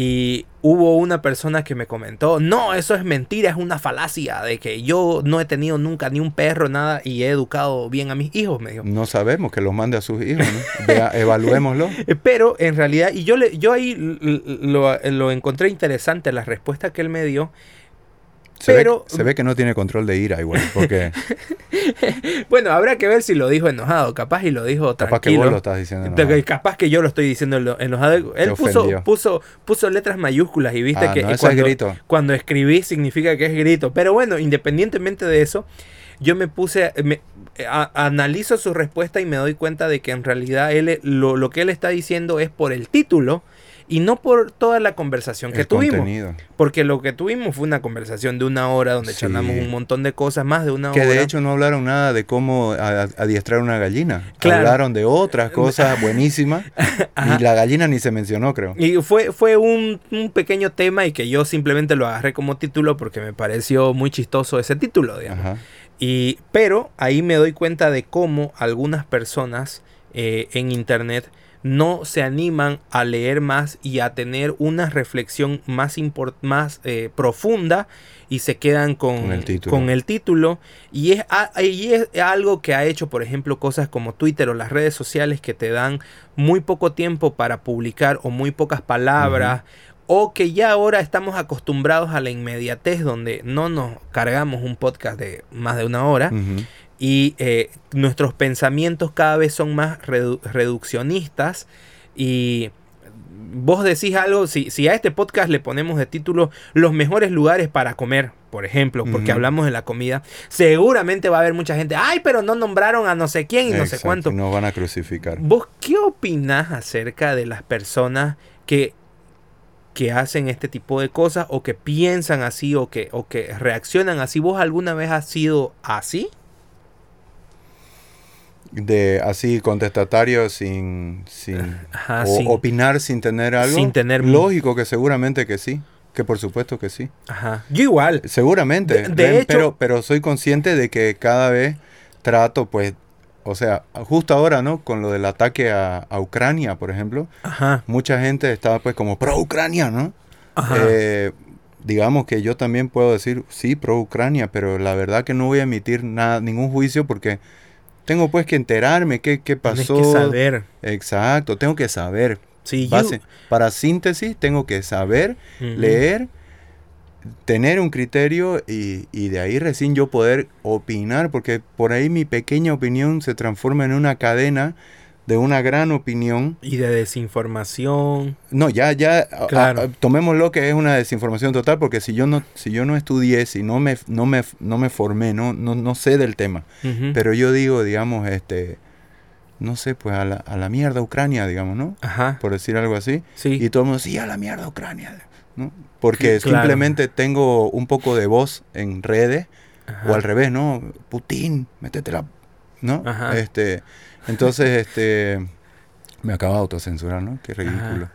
S1: Y hubo una persona que me comentó, no, eso es mentira, es una falacia de que yo no he tenido nunca ni un perro, nada, y he educado bien a mis hijos, me dijo.
S2: No sabemos que los mande a sus hijos, ¿no? Vea, evaluémoslo.
S1: Eh, Pero en realidad, y yo, le, yo ahí lo, lo encontré interesante, la respuesta que él me dio.
S2: Se,
S1: Pero-
S2: ve, se ve que no tiene control de ira igual, porque
S1: Bueno, habrá que ver si lo dijo enojado, capaz y lo dijo
S2: capaz que
S1: tranquilo.
S2: vos lo estás diciendo. Enojado.
S1: Capaz que yo lo estoy diciendo eno- enojado. Él puso, puso, puso letras mayúsculas y viste
S2: Ah,
S1: que
S2: no, eso es
S1: cuando,
S2: grito.
S1: cuando escribí significa que es grito. Pero bueno, independientemente de eso, yo me puse, me- a- analizo su respuesta y me doy cuenta de que en realidad él, lo, lo que él está diciendo es por el título y no por toda la conversación que
S2: El
S1: tuvimos.
S2: contenido.
S1: Porque lo que tuvimos fue una conversación de una hora donde
S2: Sí.
S1: charlamos un montón de cosas, más de una
S2: Que
S1: hora.
S2: de hecho no hablaron nada de cómo adiestrar una gallina.
S1: Claro.
S2: Hablaron de otras cosas buenísimas. Y la gallina ni se mencionó, creo.
S1: Y fue, fue un, un pequeño tema y que yo simplemente lo agarré como título porque me pareció muy chistoso ese título, digamos.
S2: Ajá.
S1: Y, pero ahí me doy cuenta de cómo algunas personas eh, en internet no se animan a leer más y a tener una reflexión más, más eh, profunda y se quedan con,
S2: Con el título.
S1: con el título. Y es, a- y es algo que ha hecho, por ejemplo, cosas como Twitter o las redes sociales que te dan muy poco tiempo para publicar o muy pocas palabras. O que ya ahora estamos acostumbrados a la inmediatez donde no nos cargamos un podcast de más de una hora. Y eh, nuestros pensamientos cada vez son más redu- reduccionistas y vos decís algo, si, si a este podcast le ponemos de título los mejores lugares para comer, por ejemplo, porque hablamos de la comida, seguramente va a haber mucha gente, ay, pero no nombraron a no sé quién y no sé cuánto.
S2: Nos van a crucificar.
S1: ¿Vos qué opinás acerca de las personas que, que hacen este tipo de cosas o que piensan así o que, o que reaccionan así. ¿Vos alguna vez has sido así?
S2: De así contestatario sin, sin
S1: Ajá,
S2: o
S1: sin-
S2: opinar sin tener algo.
S1: Sin tener-
S2: Lógico que seguramente que sí. Que por supuesto que sí.
S1: Ajá. Yo igual.
S2: Seguramente.
S1: De- de
S2: Ren,
S1: hecho-
S2: pero, pero soy consciente de que cada vez trato, pues, o sea, justo ahora, ¿no? Con lo del ataque a, a Ucrania, por ejemplo,
S1: Ajá.
S2: mucha gente estaba pues como pro Ucrania, ¿no?
S1: Ajá.
S2: Eh, digamos que yo también puedo decir sí pro Ucrania, pero la verdad que no voy a emitir nada, ningún juicio porque tengo pues que enterarme qué, qué
S1: Tienes
S2: pasó.
S1: que saber.
S2: Exacto, tengo que saber.
S1: Sí, yo-
S2: Para síntesis, tengo que saber, leer, tener un criterio y, y de ahí recién yo poder opinar, porque por ahí mi pequeña opinión se transforma en una cadena de una gran opinión.
S1: Y de desinformación.
S2: No, ya, ya,
S1: Claro.
S2: a- tomémoslo que es una desinformación total, porque si yo no, si yo no estudié, si no me, no me, no me formé, no, no, no sé del tema, pero yo digo, digamos, este, no sé, pues a la, a la mierda Ucrania, digamos, ¿no?
S1: Ajá.
S2: Por decir algo así.
S1: Sí.
S2: Y todo el mundo, sí, a la mierda Ucrania, ¿no? Porque
S1: Claro.
S2: simplemente tengo un poco de voz en redes,
S1: Ajá.
S2: o al revés, ¿no? Putin, métete la... ¿No?
S1: Ajá.
S2: Este, entonces, este... Me acabo de autocensurar, ¿no? Qué ridículo.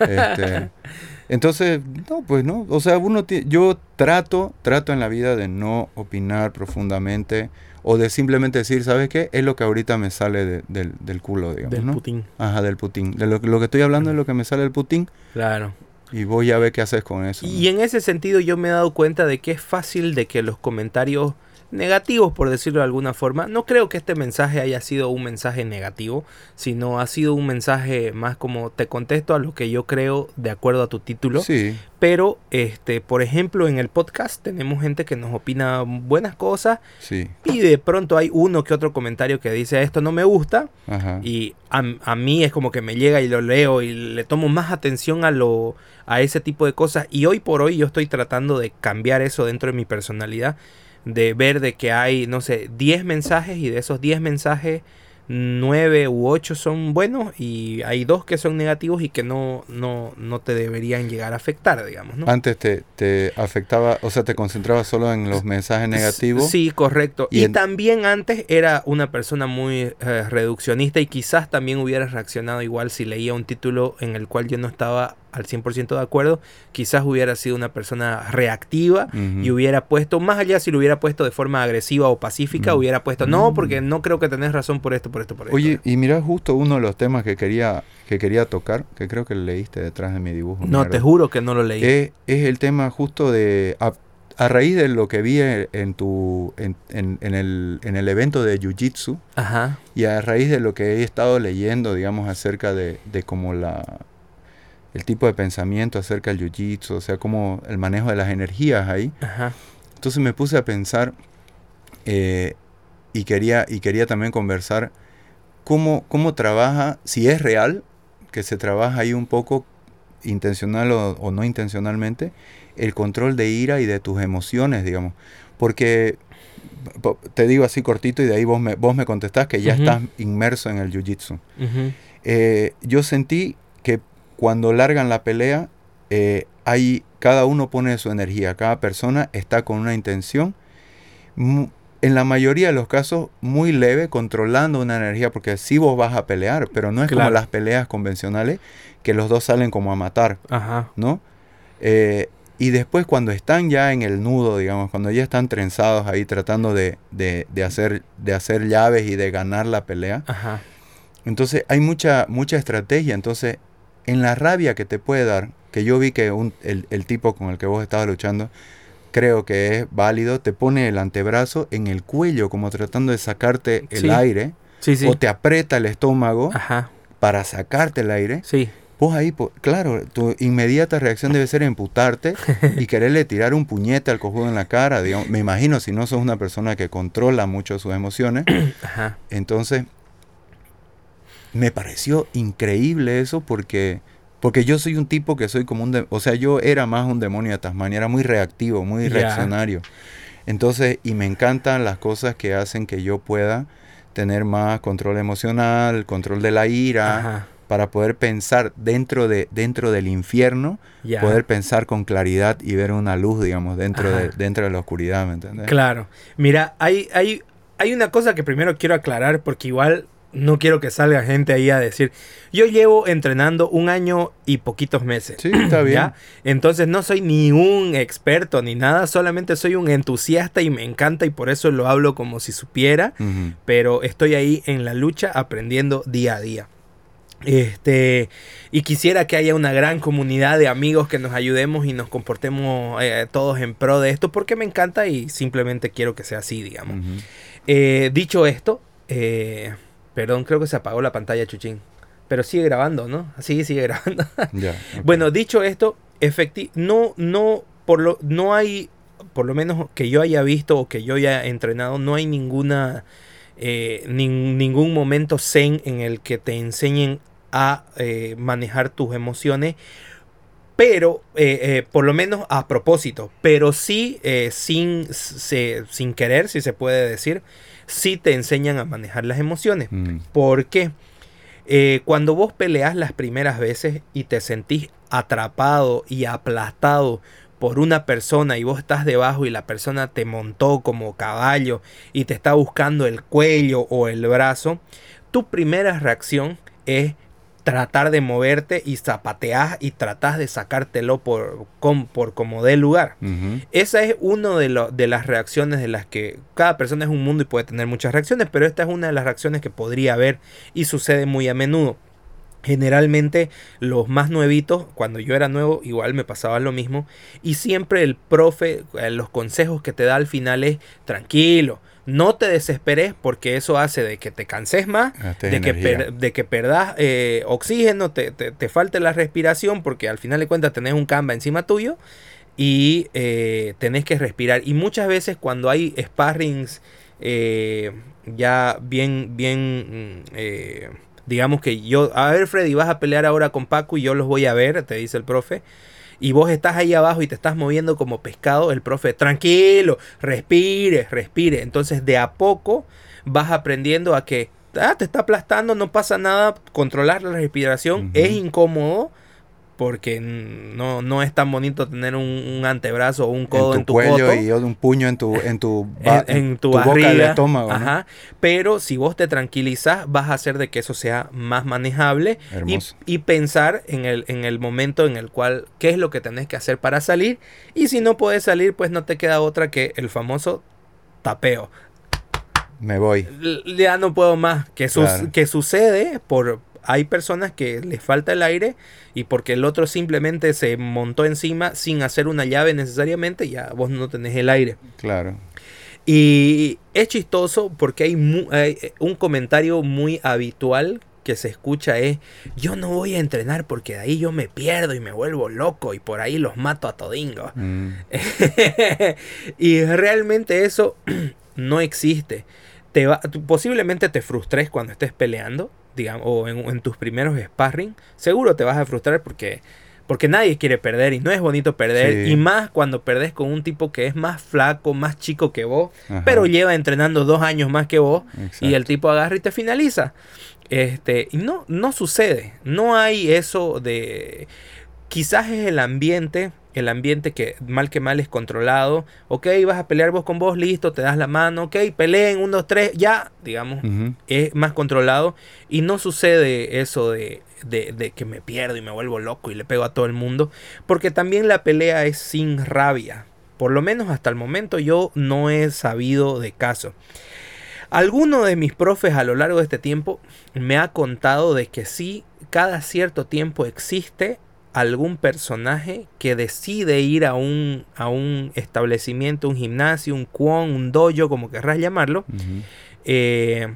S2: Este, entonces, no, pues no. O sea, uno yo trato, trato en la vida de no opinar profundamente o de simplemente decir, ¿sabes qué? Es lo que ahorita me sale de- del, del culo, digamos,
S1: Del
S2: ¿no?
S1: Putin.
S2: Ajá, del Putin. De lo, que- lo que estoy hablando es lo que me sale del Putin
S1: Claro.
S2: y voy a ver qué haces con eso. ¿no?
S1: Y en ese sentido yo me he dado cuenta de que es fácil de que los comentarios negativos, por decirlo de alguna forma, no creo que este mensaje haya sido un mensaje negativo, sino ha sido un mensaje más como te contesto a lo que yo creo de acuerdo a tu título.
S2: Sí,
S1: Pero, este, por ejemplo, en el podcast tenemos gente que nos opina buenas cosas
S2: sí.
S1: y de pronto hay uno que otro comentario que dice esto no me gusta
S2: Ajá.
S1: y a, a mí es como que me llega y lo leo y le tomo más atención a lo a ese tipo de cosas y hoy por hoy yo estoy tratando de cambiar eso dentro de mi personalidad de ver de que hay no sé 10 mensajes y de esos 10 mensajes 9 u 8 son buenos y hay dos que son negativos y que no no no te deberían llegar a afectar digamos ¿no?
S2: Antes te, te afectaba, o sea, te concentrabas solo en los mensajes negativos.
S1: Sí, correcto.
S2: Y
S1: Y,
S2: en-
S1: también antes era una persona muy eh, reduccionista y quizás también hubiera reaccionado igual si leía un título en el cual yo no estaba al 100% de acuerdo. Quizás hubiera sido una persona reactiva y hubiera puesto, más allá si lo hubiera puesto de forma agresiva o pacífica,
S2: Mm.
S1: hubiera puesto, no, porque no creo que tenés razón por esto, por esto, por esto.
S2: Oye, y mira justo uno de los temas que quería, que quería tocar, que creo que leíste detrás de mi dibujo.
S1: no,
S2: mierda.
S1: te juro que no lo leí.
S2: Es, es el tema justo de... A, a raíz de lo que vi en tu en, en- en el, en el evento de Jiu-Jitsu
S1: Ajá,
S2: y a raíz de lo que he estado leyendo, digamos, acerca de, de como la el tipo de pensamiento acerca del Jiu-Jitsu, o sea, como el manejo de las energías ahí.
S1: ajá,
S2: Entonces me puse a pensar eh, y, quería, y quería también conversar cómo, cómo trabaja, si es real, que se trabaja ahí un poco intencional o, o no intencionalmente, el control de ira y de tus emociones, digamos. Porque po- te digo así cortito y de ahí vos me, vos me contestás que ya estás inmerso en el jiu-jitsu. Eh, yo sentí cuando largan la pelea, eh, hay, cada uno pone su energía, cada persona está con una intención, en la mayoría de los casos muy leve, controlando una energía, porque sí vos vas a pelear, pero no es como las peleas convencionales, que los dos salen como a matar,
S1: ajá,
S2: ¿no? Eh, y después cuando están ya en el nudo, digamos, cuando ya están trenzados ahí tratando de, de- de hacer, de hacer llaves y de ganar la pelea,
S1: ajá,
S2: entonces hay mucha, mucha estrategia. Entonces, en la rabia que te puede dar, que yo vi que un- el, el tipo con el que vos estabas luchando, creo que es válido, te pone el antebrazo en el cuello, como tratando de sacarte el
S1: Sí.
S2: aire,
S1: sí, sí,
S2: o te aprieta el estómago
S1: ajá,
S2: para sacarte el aire.
S1: sí,
S2: Vos ahí, claro, tu inmediata reacción debe ser emputarte y quererle tirar un puñete al cojudo en la cara. digamos. Me imagino, si no sos una persona que controla mucho sus emociones,
S1: ajá,
S2: entonces, me pareció increíble eso porque, porque yo soy un tipo que soy como un... de- o sea, yo era más un demonio de Tasmania, era muy reactivo, muy reaccionario. Entonces, y me encantan las cosas que hacen que yo pueda tener más control emocional, control de la ira,
S1: ajá,
S2: para poder pensar dentro, de, dentro del infierno, poder pensar con claridad y ver una luz, digamos, dentro, de, dentro de la oscuridad, ¿me entiendes?
S1: Claro. Mira, hay, hay, hay una cosa que primero quiero aclarar porque igual no quiero que salga gente ahí a decir, yo llevo entrenando un año y poquitos meses.
S2: Sí, está bien.
S1: ¿Ya? Entonces no soy ni un experto ni nada, solamente soy un entusiasta y me encanta y por eso lo hablo como si supiera, pero estoy ahí en la lucha aprendiendo día a día. Este, y quisiera que haya una gran comunidad de amigos que nos ayudemos y nos comportemos eh, todos en pro de esto porque me encanta y simplemente quiero que sea así, digamos. Eh, dicho esto, eh, perdón, creo que se apagó la pantalla, Chuchín. Pero sigue grabando, ¿no? Sí, sigue grabando. Bueno, dicho esto, efecti no, no, por lo, no hay, por lo menos que yo haya visto o que yo haya entrenado, no hay ninguna, eh, nin- ningún momento zen en el que te enseñen a eh, manejar tus emociones, pero eh, eh, por lo menos a propósito, pero sí eh, sin, se- sin querer, si se puede decir, sí te enseñan a manejar las emociones.
S2: Mm,
S1: ¿Por qué? Eh, cuando vos peleas las primeras veces y te sentís atrapado y aplastado por una persona y vos estás debajo y la persona te montó como caballo y te está buscando el cuello o el brazo, tu primera reacción es tratar de moverte y zapatear y tratás de sacártelo por, con- por como dé lugar. Esa es una de, lo- de las reacciones de las que cada persona es un mundo y puede tener muchas reacciones, pero esta es una de las reacciones que podría haber y sucede muy a menudo. Generalmente los más nuevitos, cuando yo era nuevo, igual me pasaba lo mismo. Y siempre el profe, eh, los consejos que te da al final es tranquilo, no te desesperes porque eso hace de que te canses más,
S2: Gastes
S1: de que, per- de que perdas eh, oxígeno, te, te, te falte la respiración porque al final de cuentas tenés un camba encima tuyo y eh, tenés que respirar. Y muchas veces cuando hay sparrings eh, ya bien, bien, mm, eh, digamos que yo, a ver Freddy, vas a pelear ahora con Paco y yo los voy a ver, te dice el profe. Y vos estás ahí abajo y te estás moviendo como pescado, el profe, tranquilo, respire, respire. Entonces de a poco vas aprendiendo a que ah, te está aplastando, no pasa nada, controlar la respiración es incómodo porque no, no es tan bonito tener un, un antebrazo o un codo en
S2: en
S1: tu,
S2: tu, cuello
S1: coto,
S2: y un puño en tu, en tu,
S1: en, en tu,
S2: boca del estómago. ¿no?
S1: ajá, pero si vos te tranquilizas vas a hacer de que eso sea más manejable y, y pensar en el, en el momento en el cual qué es lo que tenés que hacer para salir y si no puedes salir pues no te queda otra que el famoso tapeo
S2: Me voy.
S1: Ya no puedo más. Que,
S2: Claro.
S1: que sucede por... Hay personas que les falta el aire y porque el otro simplemente se montó encima sin hacer una llave necesariamente, ya vos no tenés el aire.
S2: Claro.
S1: Y es chistoso porque hay, mu- hay, eh, un comentario muy habitual que se escucha es, yo no voy a entrenar porque de ahí yo me pierdo y me vuelvo loco y por ahí los mato a todingo.
S2: Mm,
S1: y realmente eso no existe. Te va, posiblemente te frustres cuando estés peleando, digamos, o en, en tus primeros sparring. Seguro te vas a frustrar porque, porque nadie quiere perder y no es bonito perder.
S2: Sí.
S1: Y más cuando perdés con un tipo que es más flaco, más chico que vos,
S2: ajá,
S1: pero lleva entrenando dos años más que vos y el tipo agarra y te finaliza. Este, y no, no sucede. No hay eso de. Quizás es el ambiente. El ambiente que mal que mal es controlado. Ok, vas a pelear vos con vos, listo, te das la mano. Ok, peleen, un, dos, tres, ya, digamos. Es más controlado. Y no sucede eso de, de, de que me pierdo y me vuelvo loco y le pego a todo el mundo. Porque también la pelea es sin rabia. Por lo menos hasta el momento yo no he sabido de caso. Alguno de mis profes a lo largo de este tiempo me ha contado de que sí, cada cierto tiempo existe algún personaje que decide ir a un, a un establecimiento, un gimnasio, un kwon, un dojo, como querrás llamarlo, eh,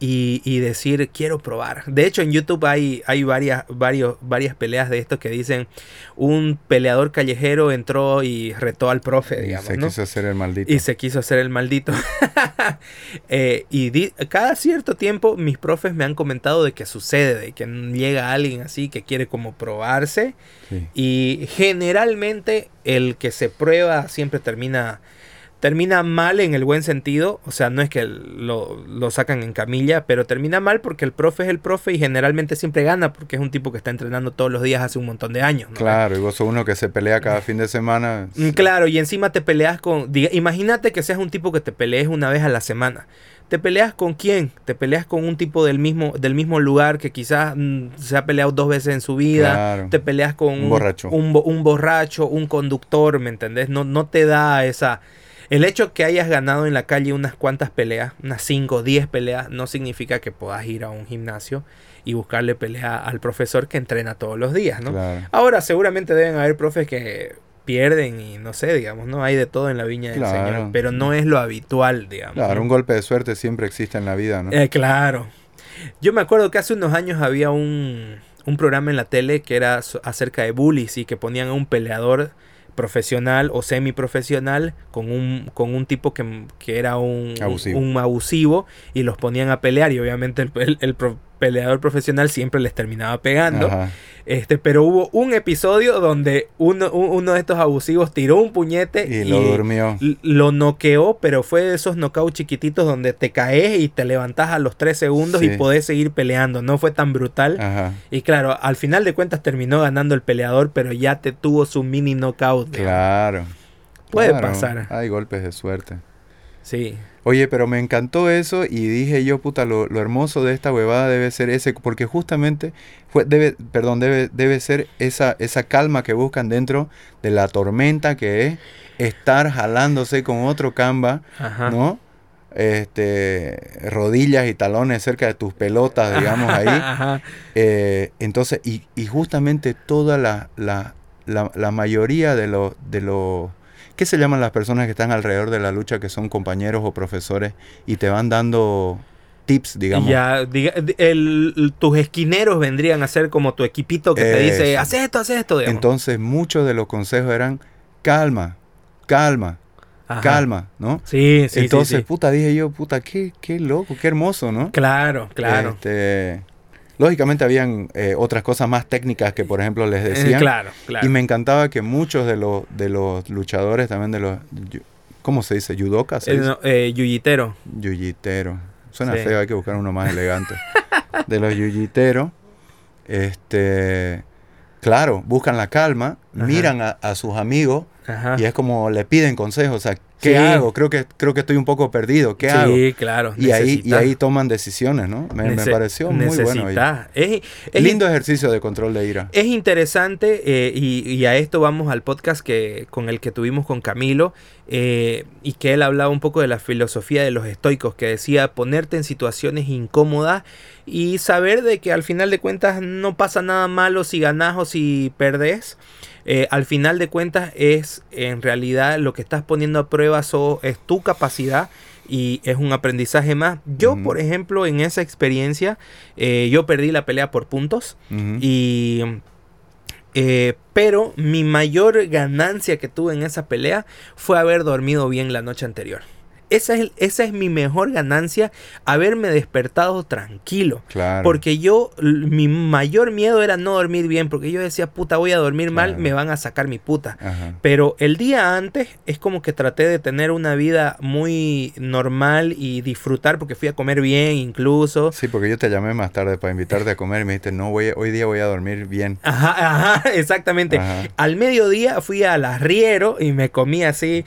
S1: y, y decir quiero probar. De hecho, en YouTube hay, hay varias, varios, varias peleas de estos que dicen un peleador callejero entró y retó al profe,
S2: Y
S1: digamos.
S2: se
S1: ¿no?
S2: quiso hacer el maldito.
S1: Y se quiso hacer el maldito. Eh, y di- cada cierto tiempo mis profes me han comentado de que sucede, de que llega alguien así que quiere como probarse.
S2: Sí.
S1: Y generalmente el que se prueba siempre termina termina mal en el buen sentido, o sea, no es que lo, lo, sacan en camilla, pero termina mal porque el profe es el profe y generalmente siempre gana porque es un tipo que está entrenando todos los días hace un montón de años. ¿no?
S2: Claro, y vos sos uno que se pelea cada fin de semana.
S1: Mm, claro, y encima te peleas con... Imagínate que seas un tipo que te pelees una vez a la semana. ¿Te peleas con quién? Te peleas con un tipo del mismo, del mismo lugar que quizás mm, se ha peleado dos veces en su vida. Te peleas con
S2: un, borracho.
S1: Un, un, borracho, un conductor, ¿me entendés? No, no te da esa... El hecho que hayas ganado en la calle unas cuantas peleas, unas 5 o 10 peleas, no significa que puedas ir a un gimnasio y buscarle pelea al profesor que entrena todos los días, ¿no? Ahora, seguramente deben haber profes que pierden y no sé, digamos, ¿no? Hay de todo en la viña del Señor, pero no es lo habitual, digamos.
S2: Claro, un golpe de suerte siempre existe en la vida, ¿no?
S1: Eh, claro. Yo me acuerdo que hace unos años había un, un programa en la tele que era acerca de bullies y que ponían a un peleador profesional o semiprofesional con un, con un tipo que, que era un
S2: abusivo.
S1: un abusivo y los ponían a pelear y obviamente el, el, el, peleador profesional siempre les terminaba pegando. Este, pero hubo un episodio donde uno, uno de estos abusivos tiró un puñete
S2: y, lo durmió.
S1: Lo noqueó, pero fue de esos knockouts chiquititos donde te caes y te levantás a los tres segundos y podés seguir peleando. No fue tan brutal. Y claro, al final de cuentas terminó ganando el peleador, pero ya te tuvo su mini knockout.
S2: Claro.
S1: Puede pasar.
S2: Hay golpes de suerte.
S1: Sí.
S2: Oye, pero me encantó eso y dije yo, puta, lo, hermoso de esta huevada debe ser ese, porque justamente, fue, debe, perdón, debe, debe ser esa, esa calma que buscan dentro de la tormenta que es estar jalándose con otro camba, ¿no? Este, rodillas y talones cerca de tus pelotas, digamos, ahí. Eh, entonces, y, y, justamente toda la, la, la, la mayoría de los... De los ¿Qué se llaman las personas que están alrededor de la lucha, que son compañeros o profesores y te van dando tips, digamos?
S1: Ya, tus esquineros vendrían a ser como tu equipito que te dice, haz esto, haz esto.
S2: Entonces, muchos de los consejos eran, calma, calma, calma, ¿no?
S1: Sí, sí.
S2: Entonces, puta, dije yo, puta, qué, qué loco, qué hermoso, ¿no?
S1: Claro, claro.
S2: Este, Lógicamente habían eh, otras cosas más técnicas que, por ejemplo, les eh, decían.
S1: claro, claro.
S2: Y me encantaba que muchos de los, de los luchadores, también de los... ¿Cómo se dice? ¿Yudoka?
S1: ¿se eh, yuyitero.
S2: Yuyitero. Suena feo, hay que buscar uno más elegante. de los yuyiteros, este... Claro, buscan la calma, miran a, sus amigos y es como le piden consejos. O sea, ¿Qué hago? Creo que, creo que estoy un poco perdido. ¿Qué hago?
S1: Sí, claro.
S2: Y ahí, y ahí toman decisiones, ¿no? Me, pareció muy bueno. Es, Lindo ejercicio de control de ira.
S1: Es interesante eh, y, a esto vamos al podcast que, con el que tuvimos con Camilo eh, y que él hablaba un poco de la filosofía de los estoicos, que decía ponerte en situaciones incómodas y saber de que al final de cuentas no pasa nada malo si ganás o si perdés. Eh, al final de cuentas es en realidad lo que estás poniendo a prueba es tu capacidad y es un aprendizaje más. Yo, por ejemplo, en esa experiencia, eh, yo perdí la pelea por puntos y... Eh, pero mi mayor ganancia que tuve en esa pelea fue haber dormido bien la noche anterior. Esa es, esa es mi mejor ganancia, haberme despertado tranquilo. Porque yo, mi mayor miedo era no dormir bien, porque yo decía, puta, voy a dormir mal, me van a sacar mi puta. Pero el día antes es como que traté de tener una vida muy normal y disfrutar, porque fui a comer bien incluso.
S2: Sí, porque yo te llamé más tarde para invitarte a comer y me dijiste, no, voy, hoy día voy a dormir bien.
S1: Ajá, ajá, exactamente. Al mediodía fui al arriero y me comí así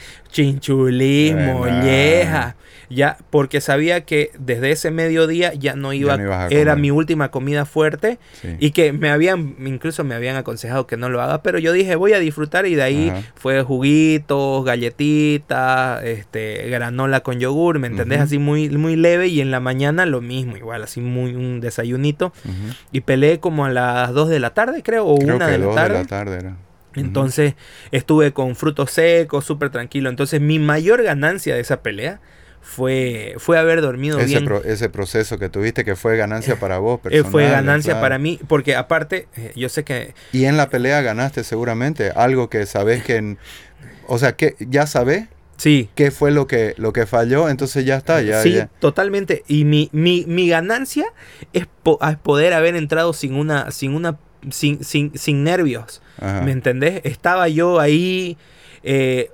S1: ya, porque sabía que desde ese mediodía ya no iba, era mi última comida fuerte y que me habían, incluso me habían aconsejado que no lo haga, pero yo dije voy a disfrutar y de ahí fue juguitos, galletitas, este, granola con yogur, ¿me entendés? Así muy, muy leve y en la mañana lo mismo, igual, así muy un desayunito. Y peleé como a las 2 de la tarde, creo, o una de la tarde.
S2: De la tarde era.
S1: Entonces estuve con frutos secos, súper tranquilo. Entonces mi mayor ganancia de esa pelea fue, fue haber dormido
S2: ese
S1: bien.
S2: ese proceso que tuviste que fue ganancia para vos.
S1: Eh, personal, fue ganancia para mí, porque aparte, eh, yo sé que...
S2: Y en la pelea ganaste seguramente, algo que sabes que... o sea, que ya sabes
S1: Sí.
S2: ¿Qué fue lo que, lo que falló? Entonces ya está, ya.
S1: Sí, totalmente. Y mi, mi, mi ganancia es, poder haber entrado sin una, sin una, sin, sin, sin nervios. ¿Me entendés? Estaba yo ahí. Eh,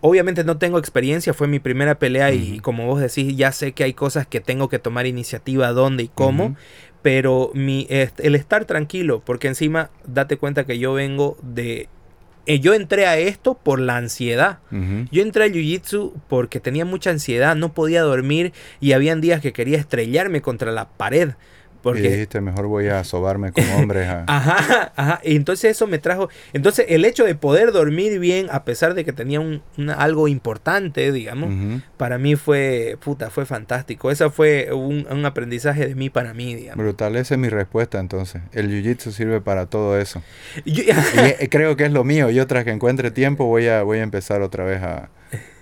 S1: obviamente no tengo experiencia, fue mi primera pelea y como vos decís, ya sé que hay cosas que tengo que tomar iniciativa, dónde y cómo, pero mi, el estar tranquilo, porque encima date cuenta que yo vengo de... eh, yo entré a esto por la ansiedad. Yo entré al jiu-jitsu porque tenía mucha ansiedad, no podía dormir y habían días que quería estrellarme contra la pared.
S2: Y
S1: Porque
S2: dijiste, mejor voy a sobarme con hombres. a-
S1: Ajá, ajá. Y entonces eso me trajo. Entonces el hecho de poder dormir bien, a pesar de que tenía un, una- algo importante, digamos, para mí fue, puta, fue fantástico. Esa fue un, un aprendizaje de mí para mí, digamos.
S2: Brutal, esa es mi respuesta entonces. El jiu-jitsu sirve para todo eso.
S1: Yo-
S2: Y eh, creo que es lo mío. Yo tras que encuentre tiempo voy a, voy a empezar otra vez a,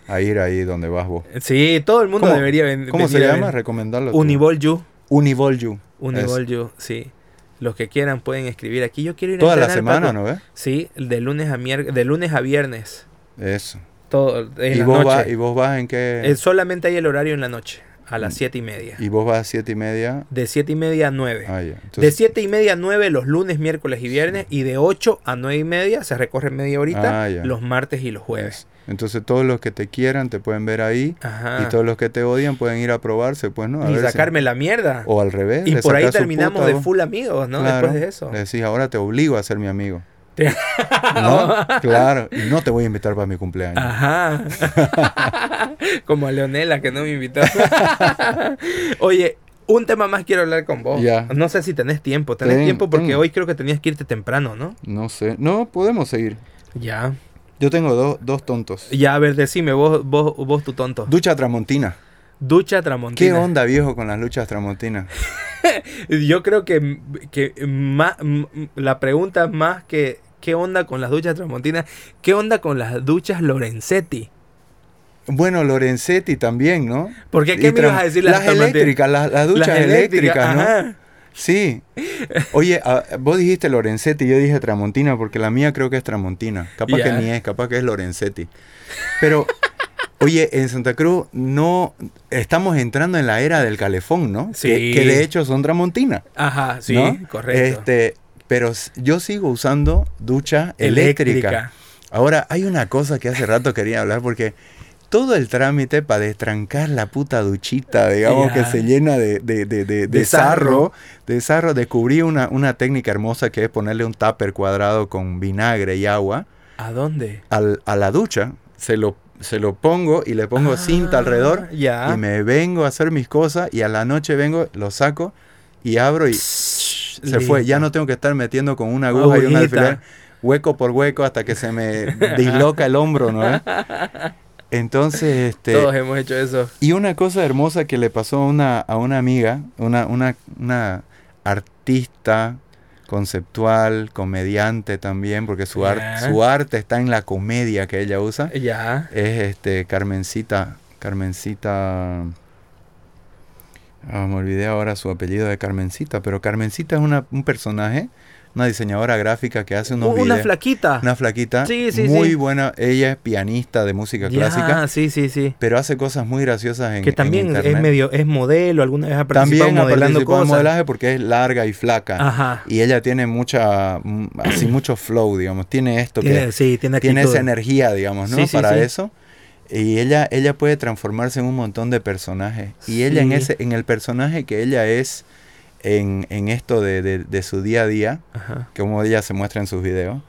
S2: a ir ahí donde vas vos.
S1: sí, todo el mundo
S2: ¿Cómo-
S1: debería ven-
S2: ¿Cómo se
S1: venir a
S2: llama?
S1: ver.
S2: Recomendarlo. tú.
S1: Unibol You.
S2: Unibol You,
S1: sí. Los que quieran pueden escribir aquí. Yo quiero ir a
S2: Toda la
S1: entrenar,
S2: semana. ¿no ves?
S1: Sí, de lunes a mier- de lunes a viernes.
S2: Eso.
S1: Todo, en
S2: ¿Y
S1: la
S2: vos,
S1: noche.
S2: vas, ¿Y vos vas en qué?
S1: Eh, solamente hay el horario en la noche, a las siete y media.
S2: ¿Y vos vas a siete y media?
S1: De 7 y media a 9.
S2: Ah, ya.
S1: de
S2: Entonces-
S1: 7 y media a 9 los lunes, miércoles y viernes. Y de 8 a 9 y media se recorre media horita
S2: Ah,
S1: los martes y los jueves.
S2: Entonces todos los que te quieran te pueden ver ahí.
S1: Ajá.
S2: Y todos los que te odian pueden ir a probarse, pues, ¿no? A
S1: y
S2: ver si-
S1: sacarme la mierda.
S2: O al revés.
S1: y por ahí terminamos
S2: puta,
S1: de full amigos, ¿no?
S2: Claro.
S1: Después de eso.
S2: Le decís, ahora te obligo a ser mi amigo.
S1: Te-
S2: ¿No? claro. Y no te voy a invitar para mi cumpleaños.
S1: Ajá. Como a Leonela que no me invitó. Oye, un tema más quiero hablar con vos.
S2: Ya.
S1: No sé si tenés tiempo. Tenés
S2: Ten-
S1: tiempo porque hoy creo que tenías que irte temprano, ¿no?
S2: No sé. No, podemos seguir.
S1: Ya.
S2: Yo tengo dos- dos tontos.
S1: Ya, a ver, decime, vos, vos, vos tu tonto.
S2: Ducha Tramontina.
S1: Ducha
S2: ¿Qué
S1: Tramontina.
S2: onda, viejo, con las luchas Tramontinas?
S1: Yo creo que, que ma- m- la pregunta más que ¿qué onda con las duchas Tramontina? ¿Qué onda con las duchas Lorenzetti?
S2: Bueno, Lorenzetti también, ¿no?
S1: ¿Por qué? ¿Qué me ibas a decir?
S2: Las
S1: Tramontina?
S2: eléctricas, las, las duchas
S1: Las
S2: eléctricas, ¿no?
S1: ajá.
S2: Sí. Oye, vos dijiste Lorenzetti, yo dije Tramontina, porque la mía creo que es Tramontina. Capaz que ni es, capaz que es Lorenzetti. Pero, oye, en Santa Cruz no estamos entrando en la era del calefón, ¿no?
S1: Sí.
S2: Que, que de hecho son Tramontina.
S1: Ajá, sí,
S2: ¿no?
S1: correcto.
S2: Este, pero yo sigo usando ducha eléctrica. Ahora, hay una cosa que hace rato quería hablar porque todo el trámite para destrancar la puta duchita, digamos, que se llena de, de, de, de- sarro, de sarro, descubrí una, una técnica hermosa que es ponerle un tupper cuadrado con vinagre y agua
S1: ¿A dónde?
S2: al- a la ducha, se lo, se lo pongo y le pongo cinta
S1: Ah,
S2: alrededor
S1: Ya.
S2: y me vengo a hacer mis cosas y a la noche vengo, lo saco y abro y se fue. Ya no tengo que estar metiendo con una aguja y un alfiler hueco por hueco hasta que se me disloca el hombro, ¿no? Entonces, este...
S1: Todos hemos hecho eso.
S2: Y una cosa hermosa que le pasó a una, a una amiga, una, una, una artista conceptual, comediante también, porque su, ar-
S1: Ya.
S2: su arte está en la comedia que ella usa,
S1: Ya.
S2: es este Carmencita, Carmencita... ah, me olvidé ahora su apellido de Carmencita, pero Carmencita es una, un personaje, una diseñadora gráfica que hace unos
S1: Una
S2: videos.
S1: flaquita.
S2: Una flaquita.
S1: Sí, sí,
S2: muy
S1: sí.
S2: buena. Ella es pianista de música clásica,
S1: sí, sí, sí.
S2: pero hace cosas muy graciosas en
S1: Que
S2: en
S1: también es medio, es modelo, alguna vez ha participado
S2: También ha
S1: modelando
S2: participado en
S1: cosas.
S2: modelaje porque es larga y flaca.
S1: Ajá.
S2: Y ella tiene mucha, así mucho flow, digamos. Tiene esto
S1: Tiene,
S2: que
S1: sí, tiene
S2: tiene esa energía, digamos, ¿no? Para eso. Y ella, ella puede transformarse en un montón de personajes. Y ella en ese, en el personaje que ella es en, en esto de, de- de su día a día,
S1: Ajá.
S2: como ella se muestra en sus videos,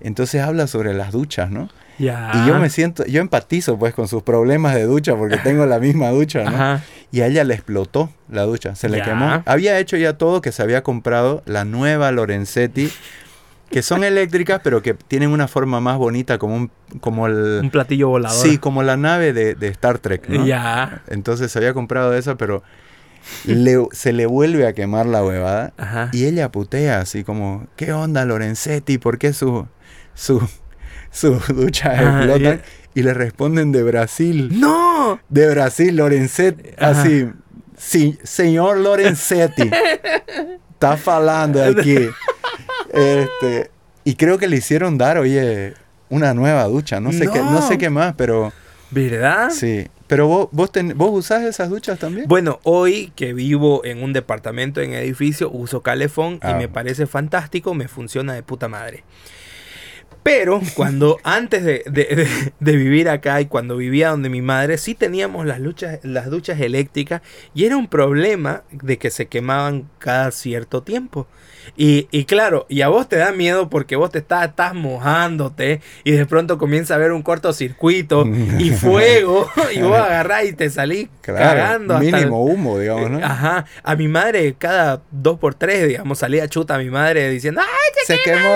S2: entonces habla sobre las duchas, ¿no?
S1: Ya.
S2: Y yo me siento, yo empatizo pues con sus problemas de ducha porque tengo la misma ducha, ¿no?
S1: Ajá.
S2: Y a ella le explotó la ducha, se le
S1: Ya.
S2: quemó. Había hecho ya todo que se había comprado la nueva Lorenzetti, que son eléctricas, pero que tienen una forma más bonita, como un, como el,
S1: Un platillo volador.
S2: sí, como la nave de, de Star Trek, ¿no?
S1: Ya.
S2: Entonces se había comprado esa, pero le- se le vuelve a quemar la huevada
S1: Ajá.
S2: y ella putea así como, ¿qué onda Lorenzetti? ¿Por qué su, su, su ducha explota?
S1: ya.
S2: Y le responden de Brasil
S1: ¡No!
S2: de Brasil, Lorenzetti,
S1: Ajá.
S2: así, sí, señor Lorenzetti, está falando aquí. Este, y creo que le hicieron dar, oye, una nueva ducha, no sé qué, no sé qué más, pero
S1: ¿Verdad?
S2: sí. Pero vos, vos, ten- vos usás esas duchas también.
S1: Bueno, hoy que vivo en un departamento en edificio, uso calefón
S2: Ah.
S1: y me parece fantástico, me funciona de puta madre. Pero cuando antes de, de- de- de vivir acá y cuando vivía donde mi madre, sí teníamos las, luchas, las duchas eléctricas y era un problema de que se quemaban cada cierto tiempo. Y, y claro, y a vos te da miedo porque vos te estás, estás mojándote y de pronto comienza a haber un cortocircuito y fuego y vos agarrás y te salís
S2: Claro,
S1: cagando. hasta el-
S2: mínimo humo, digamos, ¿no?
S1: Eh, Ajá, a mi madre cada dos por tres, digamos, salía chuta a mi madre diciendo, ¡ay,
S2: Se quemó.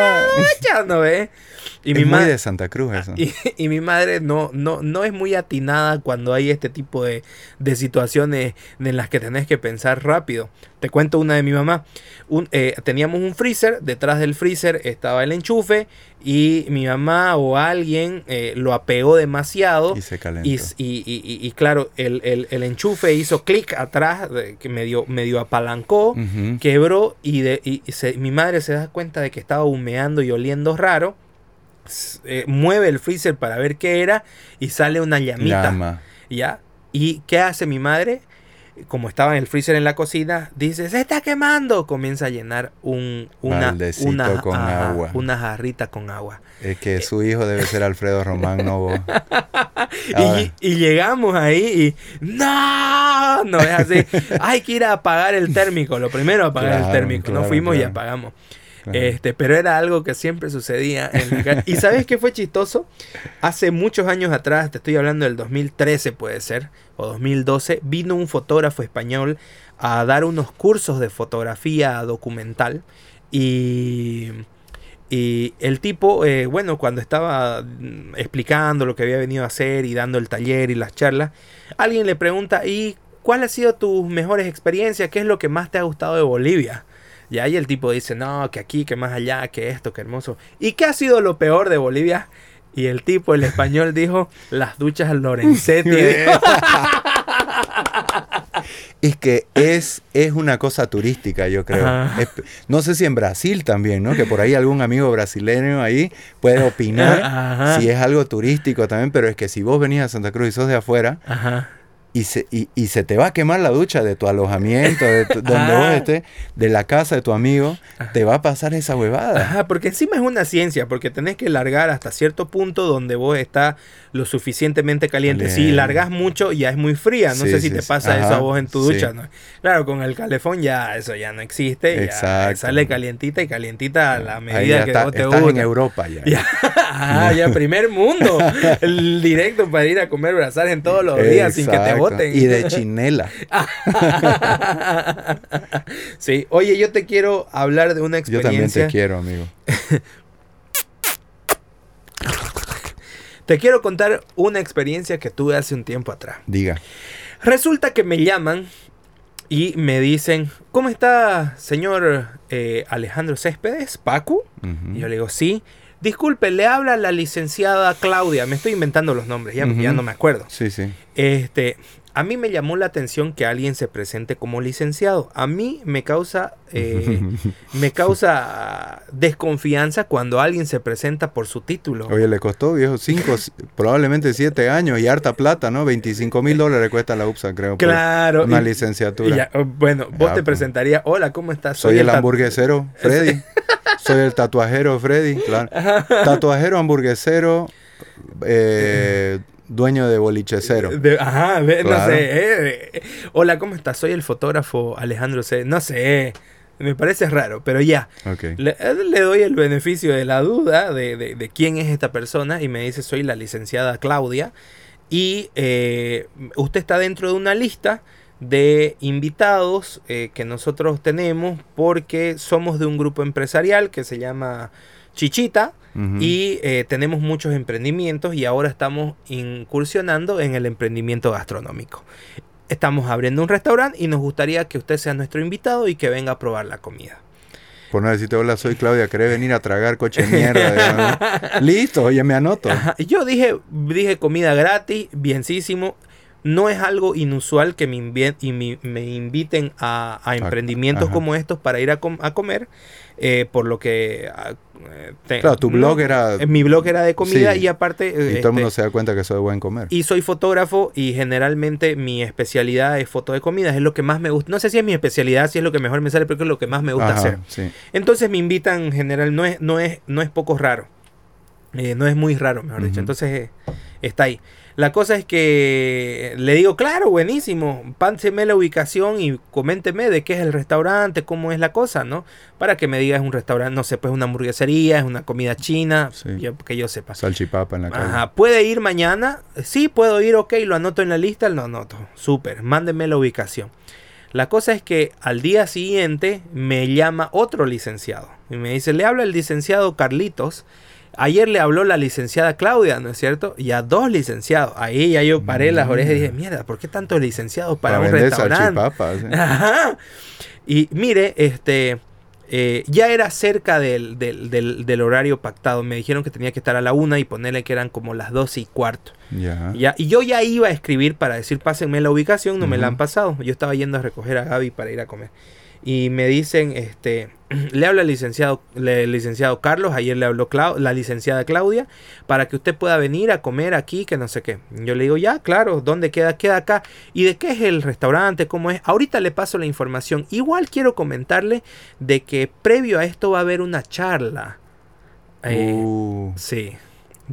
S1: ya no ve! Y
S2: es
S1: mi,
S2: muy
S1: madre
S2: de Santa Cruz eso.
S1: y, y mi madre no, no, no es muy atinada cuando hay este tipo de, de situaciones en las que tenés que pensar rápido. Te cuento una de mi mamá. Un- eh, teníamos un freezer, detrás del freezer estaba el enchufe y mi mamá o alguien eh, lo apegó demasiado.
S2: Y se calentó.
S1: Y, y- y- y- claro, el, el- el enchufe hizo clic atrás, que medio, medio apalancó,
S2: Ujú.
S1: quebró y, de, y se- mi madre se da cuenta de que estaba humeando y oliendo raro. Eh, mueve el freezer para ver qué era y sale una llamita.
S2: Llama.
S1: ¿Ya? ¿Y qué hace mi madre? Como estaba en el freezer en la cocina, dice, se está quemando. Comienza a llenar un, una, una,
S2: con
S1: ajá,
S2: agua.
S1: una jarrita con agua.
S2: Es que su hijo debe ser Alfredo Román Novo.
S1: Y,
S2: Ah.
S1: y llegamos ahí y no, no es así. Hay que ir a apagar el térmico. Lo primero apagar el térmico.
S2: claro,
S1: no fuimos y apagamos. Este, pero era algo que siempre sucedía en ¿Y sabes qué fue chistoso? Hace muchos años atrás, te estoy hablando del 2013 puede ser, o 2012, vino un fotógrafo español a dar unos cursos de fotografía documental y... Y el tipo, eh, bueno, cuando estaba mm, explicando lo que había venido a hacer y dando el taller y las charlas, alguien le pregunta, ¿y cuál ha sido tus mejores experiencias? ¿Qué es lo que más te ha gustado de Bolivia? Y ahí el tipo dice, no, que aquí, que más allá, que esto, que hermoso. ¿Y qué ha sido lo peor de Bolivia? Y el tipo, el español, dijo, las duchas Lorenzetti.
S2: Es que es, es una cosa turística, yo creo. Es- no sé si en Brasil también, ¿no? Que por ahí algún amigo brasileño ahí puede opinar
S1: Ajá.
S2: si es algo turístico también, pero es que si vos venís a Santa Cruz y sos de afuera
S1: Ajá.
S2: Y se, y, y se te va a quemar la ducha de tu alojamiento, de tu- donde vos estés, de la casa de tu amigo, te va a pasar esa huevada.
S1: Ajá, porque encima es una ciencia, porque tenés que largar hasta cierto punto donde vos está lo suficienmente caliente. Si largas mucho, ya es muy fría. No
S2: Sí,
S1: sé si
S2: sí,
S1: te
S2: sí.
S1: pasa eso
S2: Ajá,
S1: a vos en tu ducha. ¿no? Claro, con el calefón ya eso ya no existe. ya sale calientita y calientita a la medida que
S2: está-
S1: vos te
S2: estás en
S1: gusta.
S2: Europa ya.
S1: Ya, ajá, ya primer mundo. El directo para ir a comer brazar en todos los días sin que te
S2: Y de chinela.
S1: sí, oye, yo te quiero hablar de una
S2: Yo también
S1: experiencia.
S2: te quiero, amigo.
S1: Te quiero contar una experiencia que tuve hace un tiempo atrás.
S2: Diga.
S1: Resulta que me llaman y me dicen, ¿cómo está señor eh, Alejandro Céspedes, Pacu?
S2: Ujú.
S1: Y yo le digo, sí. Disculpe, le habla la licenciada Claudia. Me estoy inventando los nombres, ya, ya no me acuerdo.
S2: Sí, sí.
S1: Este, a mí me llamó la atención que alguien se presente como licenciado. A mí me causa, eh, me causa desconfianza cuando alguien se presenta por su título.
S2: Oye, le costó, viejo, cinco, probablemente siete años y harta plata, ¿no? 25 mil dólares cuesta la UPSA, creo.
S1: Claro.
S2: Una
S1: y-
S2: licenciatura.
S1: y ya, oh, bueno, vos te
S2: pues.
S1: presentarías, hola, ¿cómo estás?
S2: Soy el
S1: tat-
S2: hamburguesero, Freddy. Soy el tatuajero, Freddy, claro. Tatuajero, hamburguesero, eh, dueño de bolichecero.
S1: De- ajá, no sé. eh, eh, hola, ¿cómo estás? Soy el fotógrafo Alejandro C. No sé, me parece raro, pero ya.
S2: Ok.
S1: Le, eh, le doy el beneficio de la duda de, de- de quién es esta persona y me dice soy la licenciada Claudia y eh, usted está dentro de una lista de invitados eh, que nosotros tenemos porque somos de un grupo empresarial que se llama Chichita Y eh, tenemos muchos emprendimientos y ahora estamos incursionando en el emprendimiento gastronómico. Estamos abriendo un restaurante y nos gustaría que usted sea nuestro invitado y que venga a probar la comida.
S2: Por no decirte, hola, soy Claudia, ¿querés venir a tragar coche mierda? Listo, oye, me anoto.
S1: Ajá, Yo dije, dije comida gratis, bienísimo. No es algo inusual que me, invi- y mi- me inviten a, a emprendimientos
S2: ajá.
S1: como estos para ir a, com- a comer, eh, por lo que... ah, te-
S2: Claro, tu blog era-
S1: eh, Mi blog era de comida
S2: Sí.
S1: y aparte...
S2: Y
S1: eh,
S2: todo el mundo
S1: este,
S2: se da cuenta que soy buen comer.
S1: y soy fotógrafo y generalmente mi especialidad es foto de comidas, es lo que más me gusta. No sé si es mi especialidad, si es lo que mejor me sale, pero es lo que más me gusta
S2: Ajá,
S1: hacer.
S2: sí.
S1: Entonces me invitan en general, no es, no es, no es poco raro. Eh, no es muy raro, mejor dicho. Entonces eh, está ahí. La cosa es que le digo, claro, buenísimo, pánseme la ubicación y coménteme de qué es el restaurante, cómo es la cosa, ¿no? Para que me diga es un restaurante, no sé, pues una hamburguesería, es una comida china,
S2: Sí.
S1: yo- que yo sepa.
S2: Salchipapa en la calle.
S1: Ajá, ¿puede ir mañana? Sí, puedo ir, ok, lo anoto en la lista, lo anoto. Súper, mándeme la ubicación. La cosa es que al día siguiente me llama otro licenciado y me dice, le habla el licenciado Carlitos. Ayer le habló la licenciada Claudia, ¿no es cierto? Y a dos licenciados. Ahí ya yo paré las orejas y dije, mierda, ¿por qué tantos licenciados para, un restaurante?
S2: ¿eh?
S1: Ajá. Y mire, este eh, ya era cerca del, del- del- del horario pactado. Me dijeron que tenía que estar a la una y ponerle que eran como las doce y cuarto.
S2: Ya.
S1: Ya, y yo ya iba a escribir para decir pásenme la ubicación, no me la han pasado. Yo estaba yendo a recoger a Gaby para ir a comer. Y me dicen, este, le habla el licenciado, le- el licenciado Carlos, ayer le habló Clau- la licenciada Claudia, para que usted pueda venir a comer aquí, que no sé qué. Yo le digo, ya, claro, ¿dónde queda? Queda acá. ¿Y de qué es el restaurante? ¿Cómo es? Ahorita le paso la información. Igual quiero comentarle de que previo a esto va a haber una charla. Eh,
S2: Uh,
S1: Sí.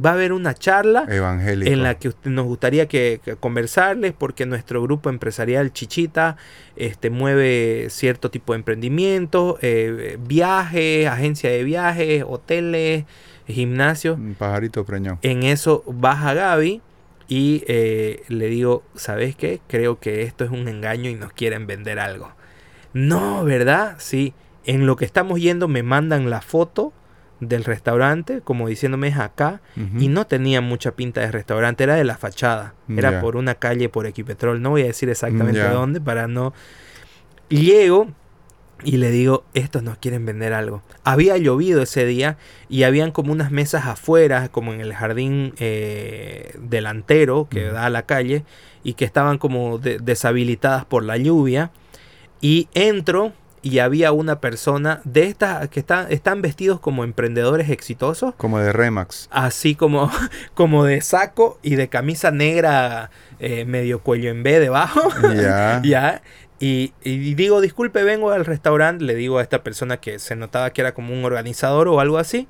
S1: Va a haber una charla
S2: evangélico.
S1: en la que usted- nos gustaría que, que conversarles porque nuestro grupo empresarial Chichita este, mueve cierto tipo de emprendimientos, eh, viajes, agencia de viajes, hoteles, gimnasios.
S2: Un pajarito preñó.
S1: En eso baja Gaby y eh, le digo, ¿sabes qué? Creo que esto es un engaño y nos quieren vender algo. No, ¿verdad? Sí. En lo que estamos yendo me mandan la foto del restaurante, como diciéndome es acá, y no tenía mucha pinta de restaurante, era de la fachada. Era por una calle por Equipetrol. No voy a decir exactamente dónde para no. Llego y le digo, estos nos quieren vender algo. Había llovido ese día y habían como unas mesas afuera, como en el jardín eh, delantero que da a la calle, y que estaban como de- deshabilitadas por la lluvia. Y entro y había una persona de estas que están, están vestidos como emprendedores exitosos
S2: Como de Remax.
S1: así como, como de saco y de camisa negra eh, medio cuello en B debajo.
S2: Ya.
S1: ya. Y, y digo, disculpe, vengo al restaurante, le digo a esta persona que se notaba que era como un organizador o algo así.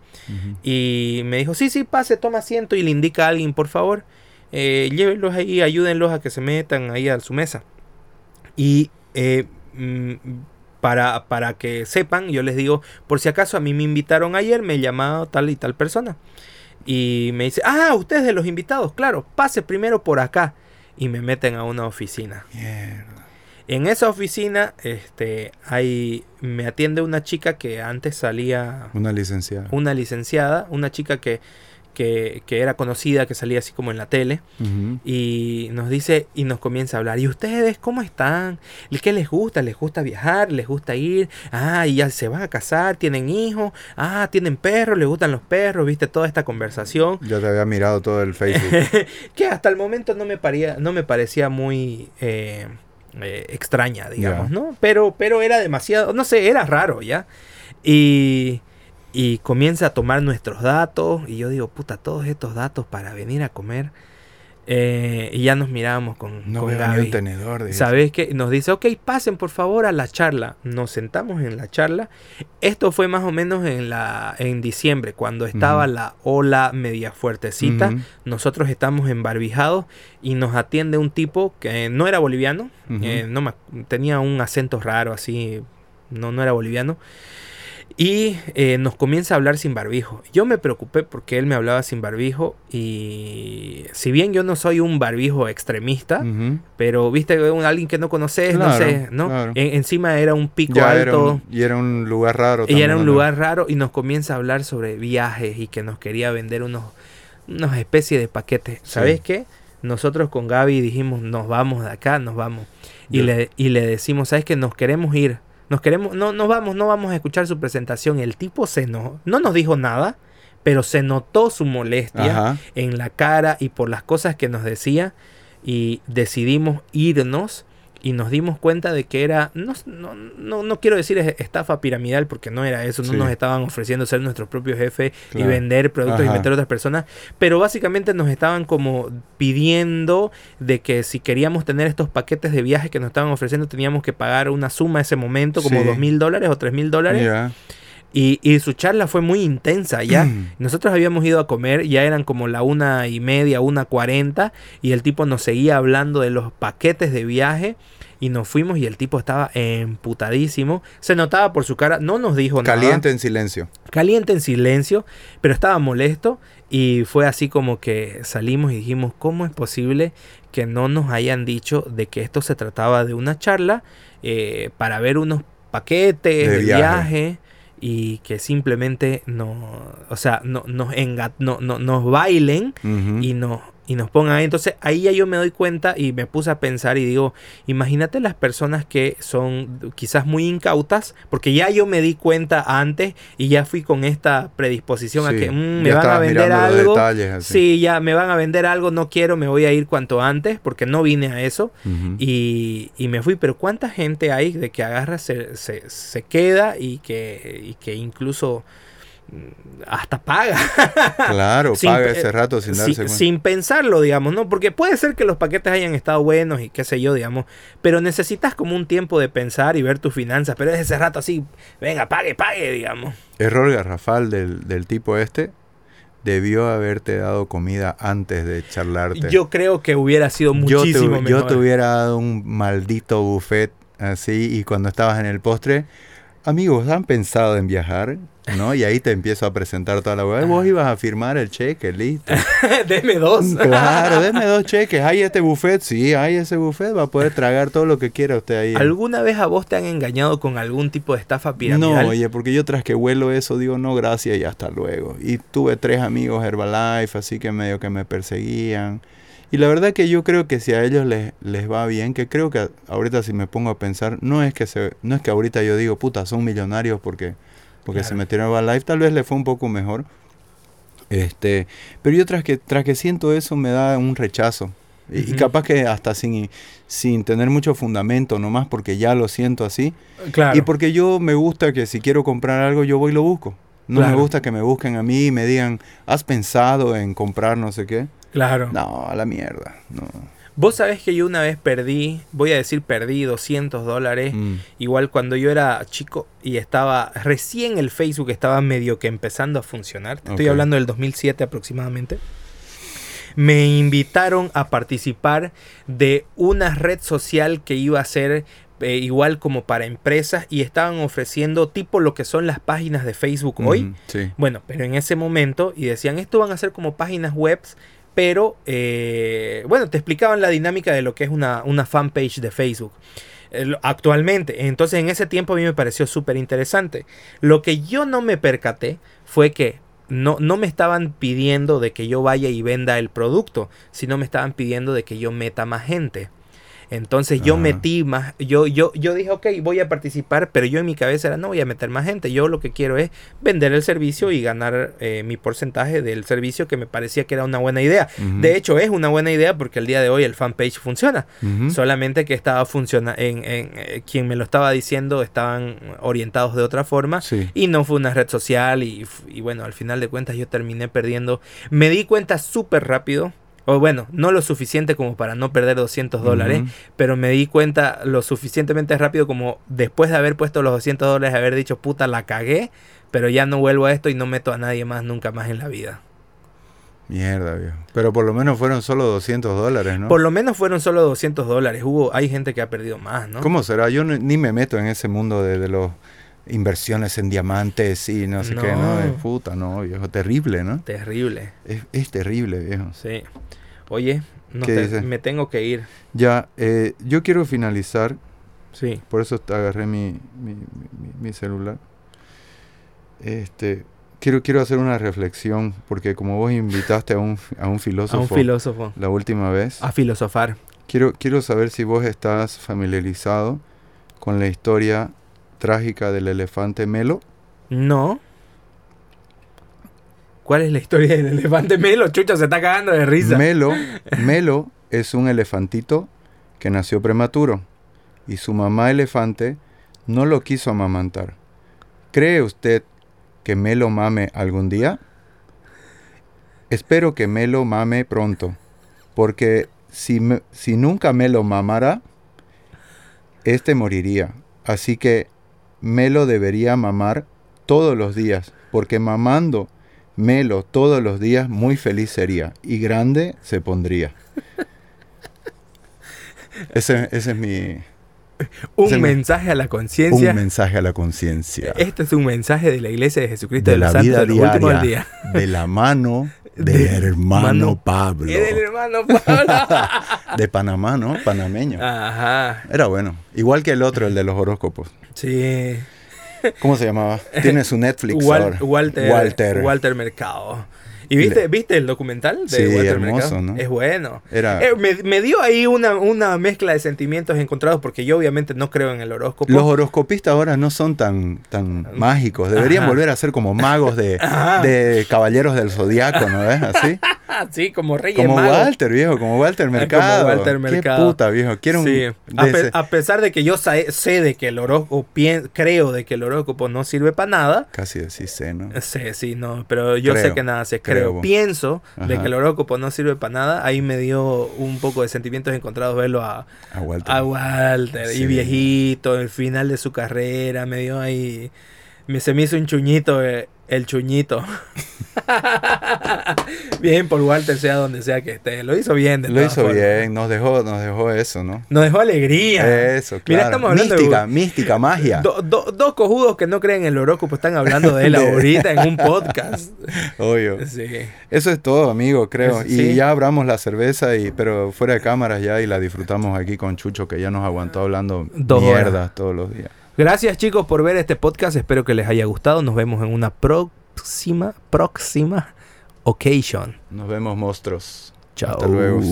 S1: Y me dijo, sí, sí, pase, toma asiento y le indica a alguien, por favor. eh, llévenlos ahí, ayúdenlos a que se metan ahí a su mesa. Y eh, mm, para, para que sepan, yo les digo, por si acaso a mí me invitaron ayer, me llamado tal y tal persona. Y me dice, ah, ustedes de los invitados, claro, pase primero por acá. Y me meten a una oficina.
S2: Mierda.
S1: En esa oficina, este, hay, me atiende una chica que antes salía
S2: Una licenciada.
S1: una licenciada, una chica que, que, que era conocida, que salía así como en la tele, y nos dice y nos comienza a hablar, ¿y ustedes cómo están? ¿Qué les gusta? ¿Les gusta viajar? ¿Les gusta ir? Ah, y ya se van a casar, tienen hijos, ah, tienen perros, les gustan los perros, viste toda esta conversación.
S2: Ya te había mirado todo el Facebook.
S1: que hasta el momento no me, paría, no me parecía muy eh, eh, extraña, digamos. ¿no? Pero, pero era demasiado, no sé, era raro, ¿ya? Y, y comienza a tomar nuestros datos y yo digo, puta, todos estos datos para venir a comer. Eh, y ya nos mirábamos con,
S2: No
S1: con
S2: veo ni un tenedor de
S1: ¿Sabes qué? Nos dice, ok, pasen por favor a la charla. Nos sentamos en la charla. Esto fue más o menos en, la, en diciembre, cuando estaba la ola media fuertecita.
S2: Ujú.
S1: Nosotros estamos embarbijados y nos atiende un tipo que no era boliviano,
S2: Ujú.
S1: eh, no tenía un acento raro así, no, no era boliviano. Y eh, nos comienza a hablar sin barbijo. Yo me preocupé porque él me hablaba sin barbijo y si bien yo no soy un barbijo extremista,
S2: Ujú.
S1: pero viste un, alguien que no conoces, no sé, ¿no?
S2: claro.
S1: En- encima era un pico
S2: Ya era
S1: alto.
S2: un- y era un lugar raro.
S1: Y
S2: también,
S1: era un
S2: ¿no?
S1: lugar raro y nos comienza a hablar sobre viajes y que nos quería vender unos, unos especies de paquetes. ¿Sabes qué? Nosotros con Gaby dijimos, nos vamos de acá, nos vamos. Y, le, y le decimos, ¿sabes qué? Nos queremos ir. Nos queremos, no, nos vamos, no vamos a escuchar su presentación. El tipo se no, no nos dijo nada, pero se notó su molestia
S2: Ajá.
S1: en la cara y por las cosas que nos decía y decidimos irnos y nos dimos cuenta de que era, no, no, no, no quiero decir es- estafa piramidal porque no era eso, no nos estaban ofreciendo ser nuestros propios jefes y vender productos y meter a otras personas, pero básicamente nos estaban como pidiendo de que si queríamos tener estos paquetes de viaje que nos estaban ofreciendo teníamos que pagar una suma ese momento, como dos mil dólares o tres mil dólares. Y, y su charla fue muy intensa ya. Nosotros habíamos ido a comer, ya eran como la una y media, una cuarenta, y el tipo nos seguía hablando de los paquetes de viaje. Y nos fuimos y el tipo estaba emputadísimo. Se notaba por su cara, no nos dijo nada.
S2: Caliente en silencio.
S1: Caliente en silencio, pero estaba molesto. Y fue así como que salimos y dijimos, ¿cómo es posible que no nos hayan dicho de que esto se trataba de una charla eh, para ver unos paquetes
S2: De
S1: de,
S2: viaje.
S1: viaje. Y que simplemente no, o sea, no, nos, enga- no, no- nos bailen y nos y nos pongan ahí. Entonces ahí ya yo me doy cuenta y me puse a pensar y digo, imagínate las personas que son quizás muy incautas, porque ya yo me di cuenta antes y ya fui con esta predisposición a que mm, me van a vender algo. Sí, ya me van a vender algo, no quiero, me voy a ir cuanto antes porque no vine a eso. Y, y me fui, pero ¿cuánta gente hay de que agarra, se, se, se queda y que, y que incluso hasta paga?
S2: Claro,
S1: Sin
S2: paga ese rato sin darse
S1: sin,
S2: cuenta.
S1: sin pensarlo, digamos, ¿no? Porque puede ser que los paquetes hayan estado buenos y qué sé yo, digamos, pero necesitas como un tiempo de pensar y ver tus finanzas, pero es ese rato así, venga, pague, pague, digamos.
S2: Error garrafal del, del tipo este. Debió haberte dado comida antes de charlarte.
S1: Yo creo que hubiera sido
S2: Yo te,
S1: muchísimo
S2: yo
S1: mejor.
S2: te hubiera dado un maldito buffet así y cuando estabas en el postre, amigos, ¿han pensado en viajar? ¿No? Y ahí te empiezo a presentar toda la hueá. Vos ibas a firmar el cheque, listo.
S1: Deme dos.
S2: Claro, denme dos cheques. ¿Hay este buffet? Sí, hay ese buffet. Va a poder tragar todo lo que quiera usted ahí.
S1: ¿Alguna vez a vos te han engañado con algún tipo de estafa piramidal?
S2: No, oye, porque yo tras que vuelo eso digo no gracias y hasta luego. Y tuve tres amigos Herbalife, así que medio que me perseguían. Y la verdad que yo creo que si a ellos les, les va bien, que creo que ahorita si me pongo a pensar, no es que se, no es que ahorita yo digo, puta, son millonarios porque, porque se
S1: Claro.
S2: metieron a Herbalife, tal vez les fue un poco mejor. Este, pero yo tras que, tras que siento eso me da un rechazo. Y, y
S1: Ujú.
S2: capaz que hasta sin, sin tener mucho fundamento, nomás porque ya lo siento así.
S1: Claro.
S2: Y porque yo me gusta que si quiero comprar algo, yo voy y lo busco. No
S1: Claro.
S2: me gusta que me busquen a mí y me digan, ¿has pensado en comprar no sé qué?
S1: Claro.
S2: No, a la mierda. No.
S1: Vos sabés que yo una vez perdí, voy a decir perdí 200 dólares.
S2: Mm.
S1: Igual cuando yo era chico y estaba recién el Facebook estaba medio que empezando a funcionar. Te Estoy hablando del 2007 aproximadamente. Me invitaron a participar de una red social que iba a ser eh, igual como para empresas y estaban ofreciendo tipo lo que son las páginas de Facebook hoy.
S2: Ujú, Sí.
S1: Bueno, pero en ese momento, y decían, esto van a ser como páginas web, pero, eh, bueno, te explicaban la dinámica de lo que es una, una fanpage de Facebook. eh, Actualmente, entonces en ese tiempo a mí me pareció súper interesante. Lo que yo no me percaté fue que no, no me estaban pidiendo de que yo vaya y venda el producto, sino me estaban pidiendo de que yo meta más gente. Entonces yo
S2: Ajá.
S1: metí más, yo, yo, yo dije, ok, voy a participar, pero yo en mi cabeza era, no voy a meter más gente, yo lo que quiero es vender el servicio y ganar eh, mi porcentaje del servicio que me parecía que era una buena idea. De hecho, es una buena idea porque el día de hoy el fanpage funciona. Solamente que estaba funcionando, en, en, eh, quien me lo estaba diciendo estaban orientados de otra forma.
S2: Sí.
S1: Y no fue una red social y, y bueno, al final de cuentas yo terminé perdiendo. Me di cuenta súper rápido. O bueno, no lo suficiente como para no perder 200 dólares, pero me di cuenta lo suficientemente rápido como después de haber puesto los 200 dólares, haber dicho, puta, la cagué, pero ya no vuelvo a esto y no meto a nadie más nunca más en la vida.
S2: Mierda, viejo. Pero por lo menos fueron solo 200 dólares, ¿no?
S1: Por lo menos fueron solo 200 dólares. Hubo, hay gente que ha perdido más, ¿no?
S2: ¿Cómo será? Yo no- ni me meto en ese mundo de, de los inversiones en diamantes y no sé qué, ¿no?
S1: No.
S2: Es puta, no, viejo. Terrible, ¿no?
S1: Terrible,
S2: Es, es terrible, viejo.
S1: sí. Oye, no
S2: ¿Qué
S1: te-
S2: dice?
S1: me tengo que ir.
S2: Ya, eh, yo quiero finalizar
S1: Sí.
S2: Por eso te agarré mi, mi, mi- mi celular. Este, quiero, quiero hacer una reflexión, porque como vos invitaste a un, a un
S1: A
S2: filósofo
S1: un filósofo.
S2: la última vez,
S1: A filosofar.
S2: quiero, quiero saber si vos estás familiarizado con la historia trágica del elefante Melo.
S1: No. ¿Cuál es la historia del elefante Melo? Chucho se está cagando de risa.
S2: Melo, Melo es un elefantito que nació prematuro y su mamá elefante no lo quiso amamantar. ¿Cree usted que Melo mame algún día? Espero que Melo mame pronto, porque si, me- si nunca Melo mamara, este moriría. Así que Melo debería mamar todos los días, porque mamando melo todos los días muy feliz sería y grande se pondría. Ese, ese es mi,
S1: Un mensaje a la conciencia.
S2: un mensaje a la conciencia.
S1: Este es un mensaje de la Iglesia de Jesucristo
S2: de
S1: de,
S2: la
S1: los Santos
S2: vida
S1: de
S2: diaria,
S1: día.
S2: de la mano del
S1: Del
S2: hermano Pablo,
S1: Es del hermano Pablo.
S2: de Panamá, ¿no? Panameño.
S1: Ajá.
S2: Era bueno, igual que el otro, el de los horóscopos.
S1: Sí.
S2: ¿Cómo se llamaba? Tiene su Netflix
S1: Wal-
S2: ahora.
S1: Walter,
S2: Walter.
S1: Walter Mercado. ¿Y viste,
S2: Le-
S1: viste el documental de
S2: Sí,
S1: Walter
S2: hermoso,
S1: Mercado?
S2: ¿no?
S1: Es bueno.
S2: Era-
S1: Eh, me, me dio ahí una, una mezcla de sentimientos encontrados porque yo obviamente no creo en el horóscopo.
S2: Los horoscopistas ahora no son tan, tan mágicos. Deberían
S1: Ajá.
S2: volver a ser como magos de, de caballeros del zodiaco, ¿no ves? Así.
S1: sí, como Reyes
S2: Como
S1: Magos.
S2: Walter, viejo, como Walter
S1: como
S2: Mercado.
S1: Walter
S2: Qué
S1: Mercado.
S2: puta, viejo. Quiero un.
S1: Sí. A, pe- a pesar de que yo sé de que el horóscopo, creo de que el horóscopo no sirve para nada.
S2: Casi decís, sé, ¿no?
S1: Sí, sí, no, pero yo sé que nada se creo.
S2: creo.
S1: Pienso de que el horóscopo no sirve para nada. Ahí me dio un poco de sentimientos encontrados verlo a,
S2: A Walter.
S1: a Walter
S2: Sí.
S1: y viejito, el final de su carrera, me dio ahí, me, se me hizo un chuñito, eh, el chuñito. bien por Walter, sea donde sea que esté, lo hizo bien. De
S2: Lo hizo
S1: formas.
S2: bien, nos dejó, nos dejó eso, ¿no?
S1: Nos dejó alegría.
S2: Eso, claro.
S1: Mira, estamos hablando de-
S2: mística, mística, magia.
S1: Do- do- dos cojudos que no creen en el horóscopo están hablando de él ahorita en un podcast.
S2: Obvio.
S1: Sí.
S2: Eso es todo, amigo, creo. Y
S1: sí.
S2: ya abramos la cerveza, y, pero fuera de cámaras ya, y la disfrutamos aquí con Chucho, que ya nos aguantó hablando
S1: Dos
S2: mierdas todos los días.
S1: Gracias chicos por ver este podcast. Espero que les haya gustado. Nos vemos en una próxima, próxima occasion.
S2: Nos vemos, monstruos.
S1: Chao.
S2: Hasta luego.